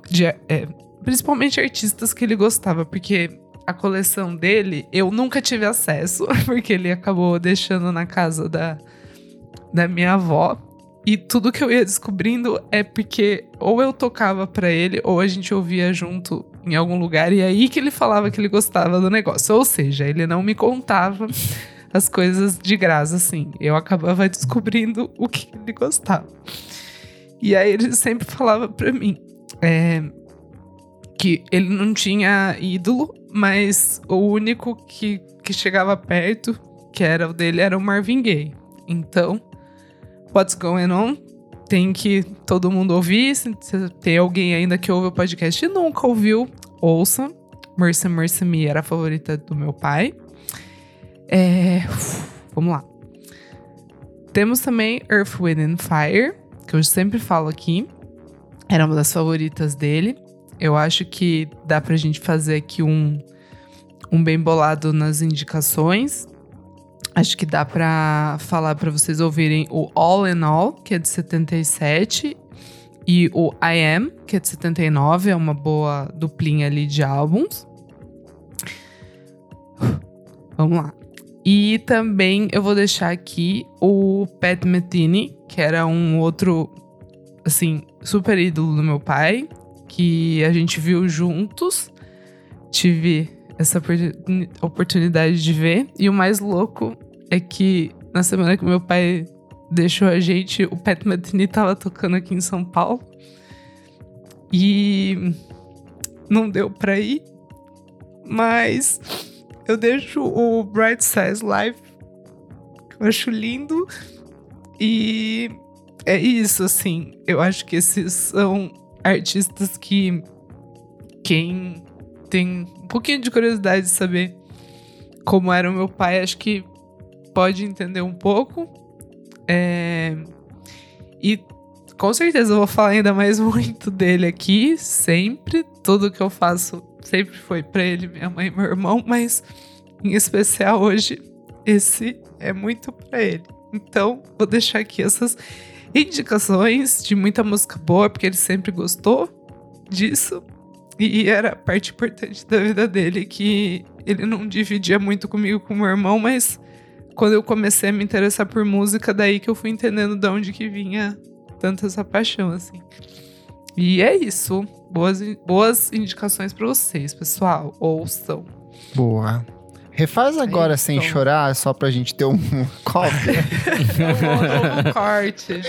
de, é, principalmente artistas que ele gostava, porque a coleção dele eu nunca tive acesso, porque ele acabou deixando na casa da, da minha avó. E tudo que eu ia descobrindo é porque ou eu tocava pra ele ou a gente ouvia junto em algum lugar e aí que ele falava que ele gostava do negócio. Ou seja, ele não me contava as coisas de graça assim. Eu acabava descobrindo o que ele gostava. E aí ele sempre falava pra mim é, que ele não tinha ídolo, mas o único que, que chegava perto, que era o dele, era o Marvin Gaye. Então, What's Going On tem que todo mundo ouvir. Se tem alguém ainda que ouve o podcast e nunca ouviu, ouça. Mercy Mercy Me era a favorita do meu pai. É, vamos lá. Temos também Earth, Wind and Fire, que eu sempre falo aqui. Era uma das favoritas dele. Eu acho que dá pra gente fazer aqui um, um bem bolado nas indicações. Acho que dá pra falar pra vocês ouvirem o All in All, que é de 77, e o I Am, que é de 79, é uma boa duplinha ali de álbuns. Vamos lá. E também eu vou deixar aqui o Pat Metheny, que era um outro, assim, super ídolo do meu pai, que a gente viu juntos. Tive essa oportuni- oportunidade de ver. E o mais louco é que na semana que meu pai deixou a gente, o Pat Metheny tava tocando aqui em São Paulo. E não deu pra ir. Mas eu deixo o Bright Size Live, que eu acho lindo. E é isso, assim. Eu acho que esses são artistas que quem tem um pouquinho de curiosidade de saber como era o meu pai, acho que pode entender um pouco. É, E com certeza eu vou falar ainda mais muito dele aqui, sempre. Tudo que eu faço sempre foi pra ele, minha mãe e meu irmão, mas em especial hoje, esse é muito pra ele. Então, vou deixar aqui essas indicações de muita música boa, porque ele sempre gostou disso. E era parte importante da vida dele, que ele não dividia muito comigo com meu irmão, mas quando eu comecei a me interessar por música, daí que eu fui entendendo de onde que vinha tanta essa paixão, assim. E é isso. Boas, boas indicações pra vocês, pessoal. Ouçam. Boa. Refaz agora Aí, sem então. chorar, só pra gente ter um cópia. um corte.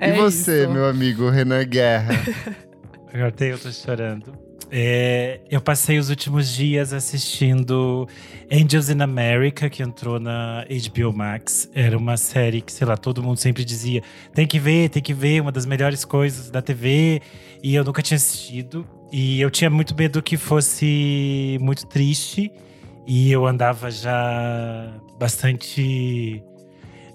e você, meu amigo Renan Guerra? Agora até eu tô chorando. É, eu passei os últimos dias assistindo Angels in America, que entrou na HBO Max. Era uma série que, sei lá, todo mundo sempre dizia: tem que ver, tem que ver, uma das melhores coisas da TV. E eu nunca tinha assistido. E eu tinha muito medo que fosse muito triste. E eu andava já bastante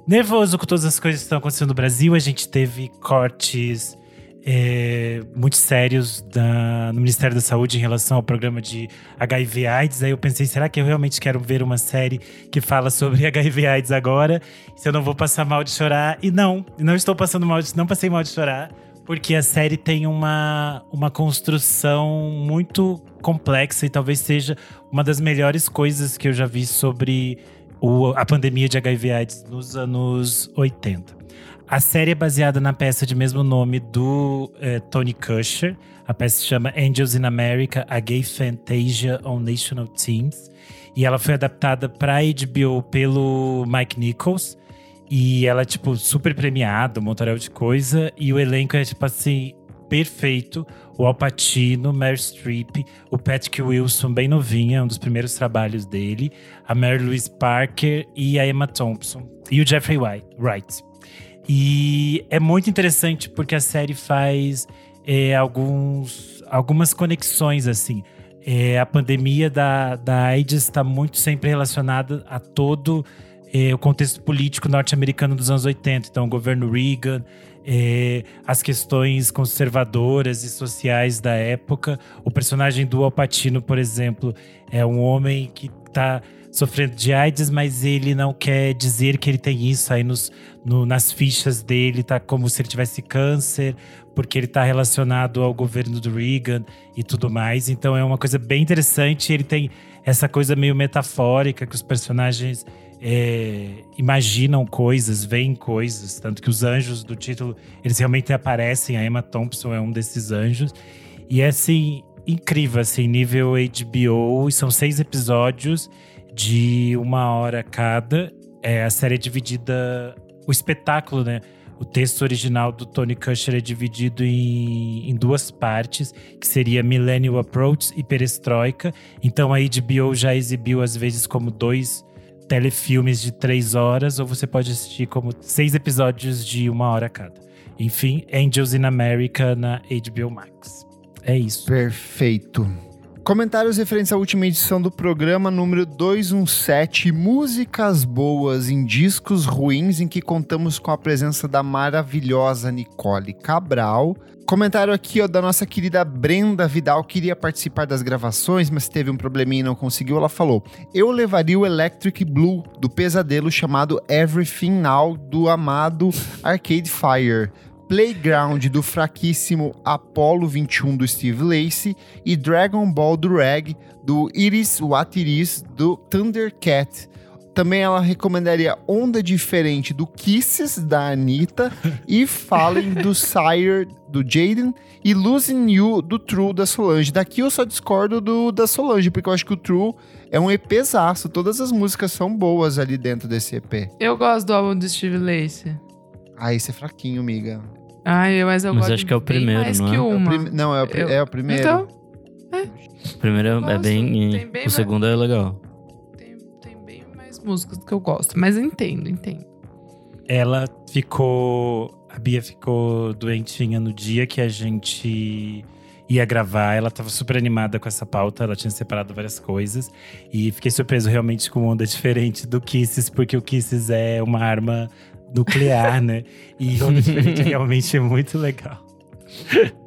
nervoso com todas as coisas que estão acontecendo no Brasil. A gente teve cortes é, muito sérios da- no Ministério da Saúde em relação ao programa de HIV AIDS. Aí eu pensei, será que eu realmente quero ver uma série que fala sobre HIV AIDS agora? Se eu não vou passar mal de chorar. E não, não estou passando mal de, não passei mal de chorar. Porque a série tem uma, uma construção muito complexa e talvez seja uma das melhores coisas que eu já vi sobre o- a pandemia de HIV AIDS nos anos 80. A série é baseada na peça de mesmo nome do eh, Tony Kushner. A peça se chama Angels in America, A Gay Fantasia on National Teams. E ela foi adaptada para HBO pelo Mike Nichols. E ela é, tipo, super premiada, um montaréu de coisa. E o elenco é, tipo assim, perfeito. O Al Pacino, Meryl Streep, o Patrick Wilson, bem novinha, um dos primeiros trabalhos dele. A Mary Louise Parker e a Emma Thompson. E o Jeffrey White, Wright. E é muito interessante porque a série faz é, alguns, algumas conexões, assim. É, a pandemia da, da AIDS está muito sempre relacionada a todo é, o contexto político norte-americano dos anos 80. Então, o governo Reagan, é, as questões conservadoras e sociais da época. O personagem do Al Pacino, por exemplo, é um homem que está sofrendo de AIDS, mas ele não quer dizer que ele tem isso. Aí nos, no- nas fichas dele tá como se ele tivesse câncer, porque ele tá relacionado ao governo do Reagan e tudo mais. Então é uma coisa bem interessante. Ele tem essa coisa meio metafórica que os personagens é, imaginam coisas, veem coisas, tanto que os anjos do título eles realmente aparecem. A Emma Thompson é um desses anjos e é assim incrível, assim nível HBO. E são seis episódios de uma hora cada. É, a série é dividida, o espetáculo, né? O texto original do Tony Kushner é dividido em, em duas partes, que seria Millennial Approach e Perestroika. Então a HBO já exibiu às vezes como dois, telefilmes de três horas, ou você pode assistir como seis episódios de uma hora cada. Enfim, Angels in America na HBO Max. É isso. Perfeito. Comentários referentes à última edição do programa número 217, Músicas Boas em Discos Ruins, em que contamos com a presença da maravilhosa Nicole Cabral. Comentário aqui ó, da nossa querida Brenda Vidal, queria participar das gravações, mas teve um probleminha e não conseguiu. Ela falou: Eu levaria o Electric Blue do pesadelo chamado Everything Now do amado Arcade Fire. Playground do fraquíssimo Apollo 21 do Steve Lacey e Dragon Ball do Reg do Iris What It Is do Thundercat. Também ela recomendaria Onda Diferente do Kisses da Anitta e Fallen do Sire do Jaden e Losing You do True da Solange. Daqui eu só discordo do da Solange, porque eu acho que o True é um EPzaço. Todas as músicas são boas ali dentro desse EP. Eu gosto do álbum do Steve Lacey. Ah, esse é fraquinho, amiga. Ai, mas eu Mas gosto acho que é o primeiro, mais não que é? É o uma. prim- Não, é o, pri- Eu- é o primeiro. Então, O primeiro é Gosto, bem. bem o segundo é legal. tem, tem bem mais músicas que eu gosto. Mas entendo, entendo. Ela ficou. A Bia ficou doentinha no dia que a gente ia gravar. Ela tava super animada com essa pauta, ela tinha separado várias coisas. E fiquei surpreso realmente com onda diferente do Kisses, porque o Kisses é uma arma nuclear, né? E onda diferente realmente é muito legal.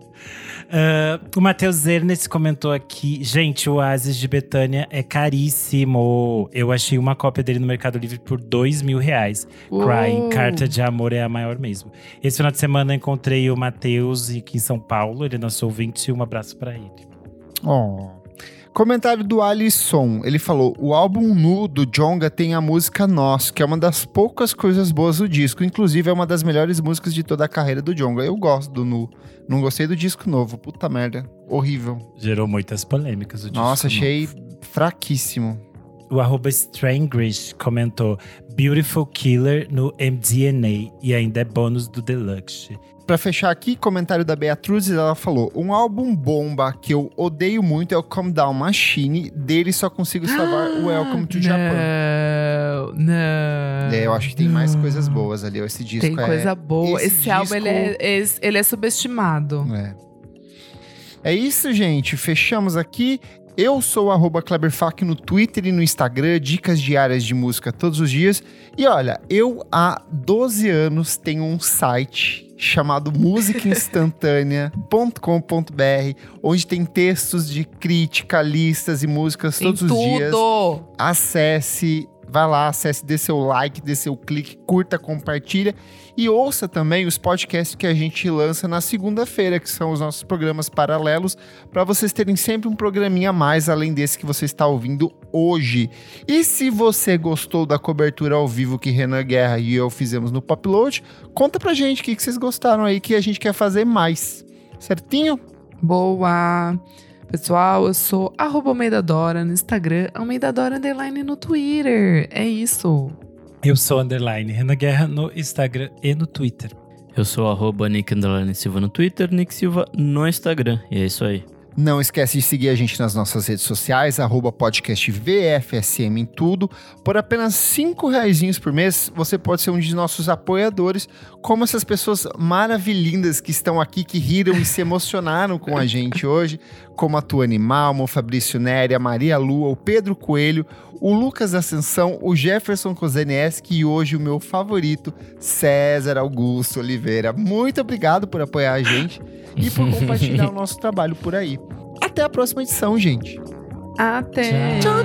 Ah, o Matheus Ernest comentou aqui: gente, o Oasis de Betânia é caríssimo. Eu achei uma cópia dele no Mercado Livre por dois mil reais. Crying, Uou. Carta de Amor é a maior mesmo. Esse final de semana eu encontrei o Matheus aqui em São Paulo, ele é nosso ouvinte, um abraço pra ele. Oh. Comentário do Alisson. Ele falou: o álbum nu do Jonga tem a música Nós, que é uma das poucas coisas boas do disco. Inclusive, é uma das melhores músicas de toda a carreira do Jonga. Eu gosto do nu. Não gostei do disco novo. Puta merda. Horrível. Gerou muitas polêmicas o disco. Nossa, novo. achei fraquíssimo. O arroba Strangrish comentou Beautiful Killer no MDNA e ainda é bônus do Deluxe. Pra fechar aqui, comentário da Beatriz, ela falou: um álbum bomba que eu odeio muito é o Calm Down Machine. Dele só consigo salvar o Welcome to Japan. Não, não. É, eu acho que tem mais não. coisas boas ali. Esse disco Tem é- coisa boa. esse Esse, álbum, ele é, ele é subestimado. É. É isso, gente. Fechamos aqui. Eu sou o arroba Kleberfac no Twitter e no Instagram, dicas diárias de música todos os dias. E olha, eu há 12 anos tenho um site chamado musicainstantânea.com.br, onde tem textos de crítica, listas e músicas Tem todos os dias tudo. acesse, vai lá, acesse, dê seu like, dê seu clique, curta, compartilha e ouça também os podcasts que a gente lança na segunda-feira, que são os nossos programas paralelos, para vocês terem sempre um programinha a mais além desse que você está ouvindo hoje. E se você gostou da cobertura ao vivo que Renan Guerra e eu fizemos no Popload, conta pra gente o que que vocês gostaram aí que a gente quer fazer mais. Certinho? Boa. Pessoal, eu sou arroba Almeida Dora no Instagram, Almeida Dora Underline no Twitter. É isso. Eu sou underline Renan Guerra no Instagram e no Twitter. Eu sou arroba Nick Underline Silva no Twitter, Nick Silva no Instagram. E é isso aí. Não esquece de seguir a gente nas nossas redes sociais, arroba podcast VFSM em tudo. Por apenas cinco reaisinhos por mês, você pode ser um de nossos apoiadores, como essas pessoas maravilhindas que estão aqui, que riram e se emocionaram com a gente hoje, como a Tuane Malmo, o Fabrício Neri, a Maria Lua, o Pedro Coelho, o Lucas Ascensão, o Jefferson Kozenieski e hoje o meu favorito, César Augusto Oliveira. Muito obrigado por apoiar a gente e por compartilhar o nosso trabalho por aí. Até a próxima edição, gente. Até. Tchau,